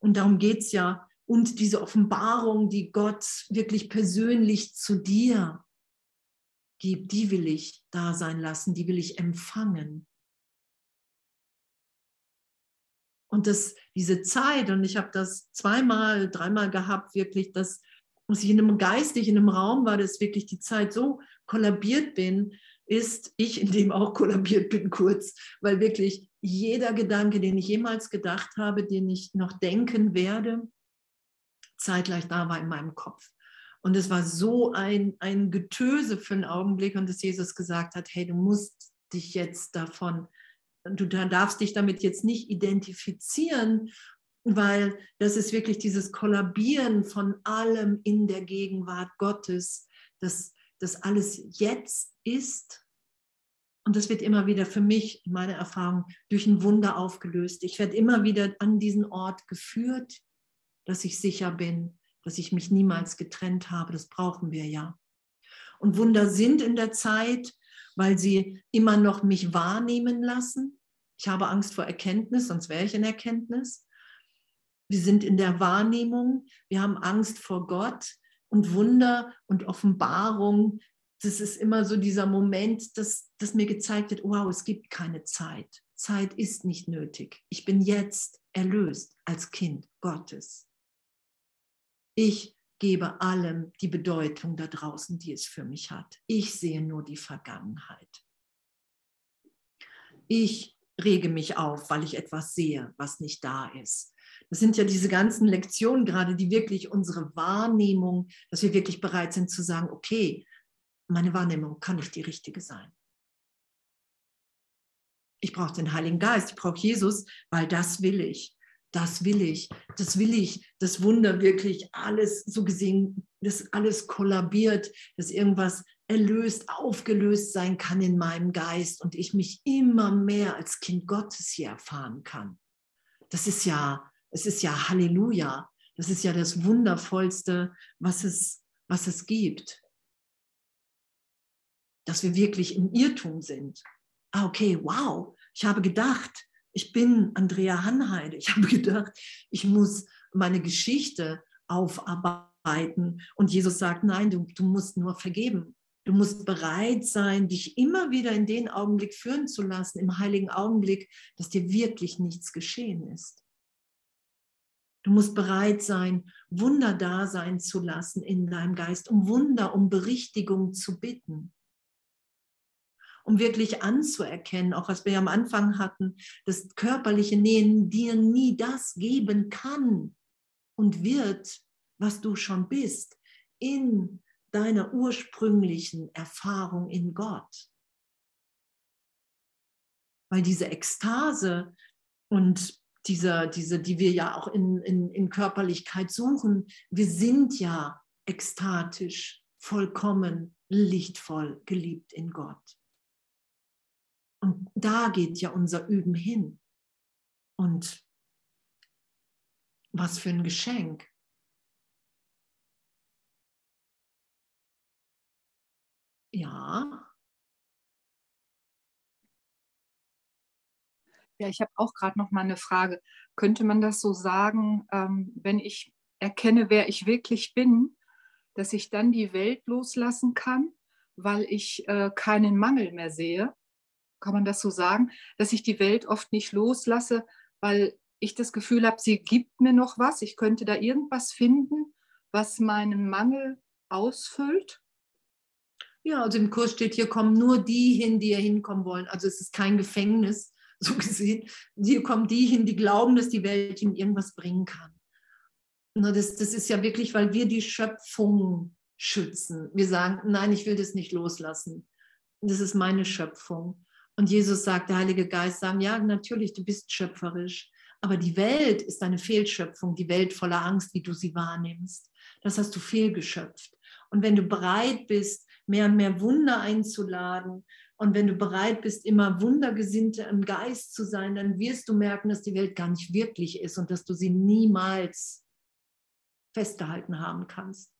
Speaker 2: Und darum geht es ja. Und diese Offenbarung, die Gott wirklich persönlich zu dir gibt, die will ich da sein lassen, die will ich empfangen. Und das, diese Zeit, und ich habe das zweimal, dreimal gehabt, wirklich, dass, dass ich in einem geistig, in einem Raum war, dass wirklich die Zeit so kollabiert bin, ist ich in dem auch kollabiert bin kurz, weil wirklich jeder Gedanke, den ich jemals gedacht habe, den ich noch denken werde, zeitgleich da war in meinem Kopf. Und es war so ein, ein Getöse für einen Augenblick und dass Jesus gesagt hat, hey, du musst dich jetzt davon du darfst dich damit jetzt nicht identifizieren, weil das ist wirklich dieses Kollabieren von allem in der Gegenwart Gottes, dass das alles jetzt ist. Und das wird immer wieder für mich, in meiner Erfahrung, durch ein Wunder aufgelöst. Ich werde immer wieder an diesen Ort geführt, dass ich sicher bin, dass ich mich niemals getrennt habe. Das brauchen wir ja. Und Wunder sind in der Zeit, weil sie immer noch mich wahrnehmen lassen. Ich habe Angst vor Erkenntnis, sonst wäre ich in Erkenntnis. Wir sind in der Wahrnehmung, wir haben Angst vor Gott und Wunder und Offenbarung. Das ist immer so dieser Moment, dass, dass mir gezeigt wird, wow, es gibt keine Zeit. Zeit ist nicht nötig. Ich bin jetzt erlöst als Kind Gottes. Ich gebe allem die Bedeutung da draußen, die es für mich hat. Ich sehe nur die Vergangenheit. Ich rege mich auf, weil ich etwas sehe, was nicht da ist. Das sind ja diese ganzen Lektionen gerade, die wirklich unsere Wahrnehmung, dass wir wirklich bereit sind zu sagen, okay, meine Wahrnehmung kann nicht die richtige sein. Ich brauche den Heiligen Geist, ich brauche Jesus, weil das will ich das will ich, das will ich, das Wunder wirklich, alles so gesehen, dass alles kollabiert, dass irgendwas erlöst, aufgelöst sein kann in meinem Geist und ich mich immer mehr als Kind Gottes hier erfahren kann. Das ist ja, es ist ja Halleluja. Das ist ja das Wundervollste, was es, was es gibt. Dass wir wirklich im Irrtum sind. Ah, okay, wow. Ich habe gedacht, ich bin Andrea Hanheide. Ich habe gedacht, ich muss meine Geschichte aufarbeiten. Und Jesus sagt, nein, du, du musst nur vergeben. Du musst bereit sein, dich immer wieder in den Augenblick führen zu lassen, im heiligen Augenblick, dass dir wirklich nichts geschehen ist. Du musst bereit sein, Wunder da sein zu lassen in deinem Geist, um Wunder, um Berichtigung zu bitten um wirklich anzuerkennen, auch was wir am Anfang hatten, dass körperliche Nähe dir nie das geben kann und wird, was du schon bist, in deiner ursprünglichen Erfahrung in Gott. weil diese Ekstase und dieser, diese, die wir ja auch in, in, in Körperlichkeit suchen, wir sind ja ekstatisch, vollkommen, lichtvoll geliebt in Gott. Und da geht ja unser Üben hin. Und was für ein Geschenk. Ja.
Speaker 6: Ja, ich habe auch gerade noch mal eine Frage. Könnte man das so sagen, ähm, wenn ich erkenne, wer ich wirklich bin, dass ich dann die Welt loslassen kann, weil ich äh, keinen Mangel mehr sehe? Kann man das so sagen, dass ich die Welt oft nicht loslasse, weil ich das Gefühl habe, sie gibt mir noch was. Ich könnte da irgendwas finden, was meinen Mangel ausfüllt.
Speaker 2: Ja, also im Kurs steht, hier kommen nur die hin, die hier hinkommen wollen. Also es ist kein Gefängnis, so gesehen. Hier kommen die hin, die glauben, dass die Welt ihnen irgendwas bringen kann. Das, das ist ja wirklich, weil wir die Schöpfung schützen. Wir sagen, nein, ich will das nicht loslassen. Das ist meine Schöpfung. Und Jesus sagt, der Heilige Geist sagt, ja, natürlich, du bist schöpferisch. Aber die Welt ist eine Fehlschöpfung, die Welt voller Angst, wie du sie wahrnimmst. Das hast du fehlgeschöpft. Und wenn du bereit bist, mehr und mehr Wunder einzuladen und wenn du bereit bist, immer Wundergesinnte im Geist zu sein, dann wirst du merken, dass die Welt gar nicht wirklich ist und dass du sie niemals festgehalten haben kannst.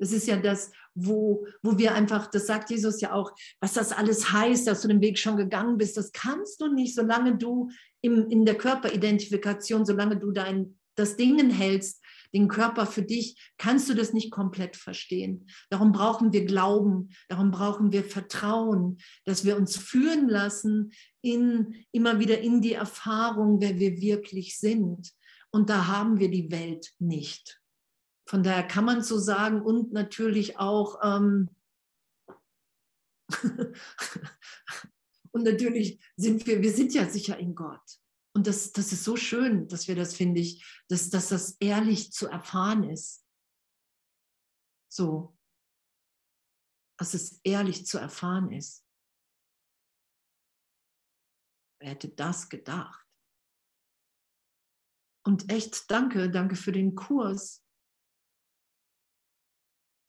Speaker 2: Das ist ja das, wo, wo wir einfach, das sagt Jesus ja auch, was das alles heißt, dass du den Weg schon gegangen bist, das kannst du nicht, solange du im, in der Körperidentifikation, solange du dein, das Dingen hältst, den Körper für dich, kannst du das nicht komplett verstehen. Darum brauchen wir Glauben, darum brauchen wir Vertrauen, dass wir uns führen lassen in, immer wieder in die Erfahrung, wer wir wirklich sind. Und da haben wir die Welt nicht. Von daher kann man so sagen und natürlich auch, ähm, und natürlich sind wir, wir sind ja sicher in Gott. Und das, das ist so schön, dass wir das, finde ich, dass, dass das ehrlich zu erfahren ist. So, dass es ehrlich zu erfahren ist. Wer hätte das gedacht? Und echt danke, danke für den Kurs.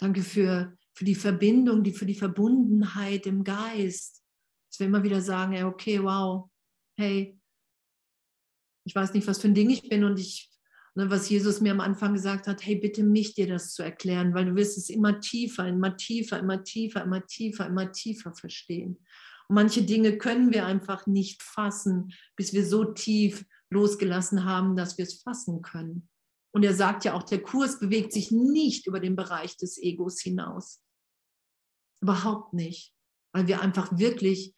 Speaker 2: Danke für, für die Verbindung, die, für die Verbundenheit im Geist. Dass wir immer wieder sagen, okay, wow, hey, ich weiß nicht, was für ein Ding ich bin und ich, ne, was Jesus mir am Anfang gesagt hat, hey, bitte mich dir das zu erklären, weil du wirst es immer tiefer, immer tiefer, immer tiefer, immer tiefer, immer tiefer verstehen. Und manche Dinge können wir einfach nicht fassen, bis wir so tief losgelassen haben, dass wir es fassen können. Und er sagt ja auch, der Kurs bewegt sich nicht über den Bereich des Egos hinaus. Überhaupt nicht, weil wir einfach wirklich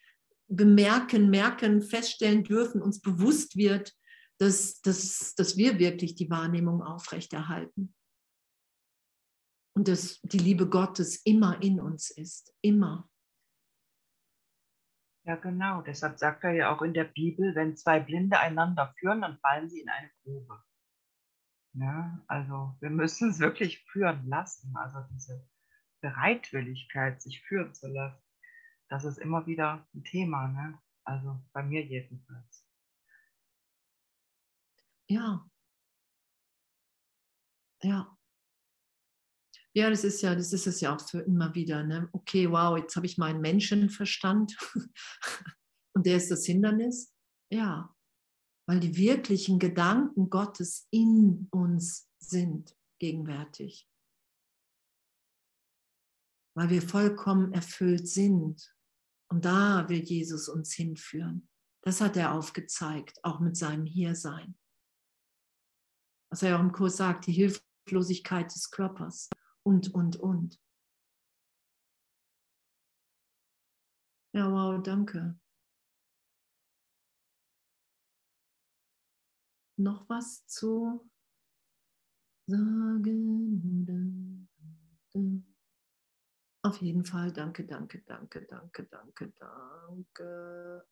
Speaker 2: bemerken, merken, feststellen dürfen, uns bewusst wird, dass, dass, dass wir wirklich die Wahrnehmung aufrechterhalten. Und dass die Liebe Gottes immer in uns ist, immer.
Speaker 4: Ja, genau. Deshalb sagt er ja auch in der Bibel, wenn zwei Blinde einander führen, dann fallen sie in eine Grube. Ja, also wir müssen es wirklich führen lassen. Also diese Bereitwilligkeit, sich führen zu lassen, das ist immer wieder ein Thema. Ne? Also bei mir jedenfalls.
Speaker 2: Ja. Ja. Ja, das ist ja, das ist es ja auch für immer wieder. Ne? Okay, wow, jetzt habe ich meinen Menschenverstand und der ist das Hindernis. Ja, weil die wirklichen Gedanken Gottes in uns sind gegenwärtig. Weil wir vollkommen erfüllt sind. Und da will Jesus uns hinführen. Das hat er aufgezeigt, auch mit seinem Hiersein. Was er ja auch im Kurs sagt, die Hilflosigkeit des Körpers und, und, und. Ja, wow, danke. Noch was zu sagen? Auf jeden Fall, danke, danke, danke, danke, danke, danke.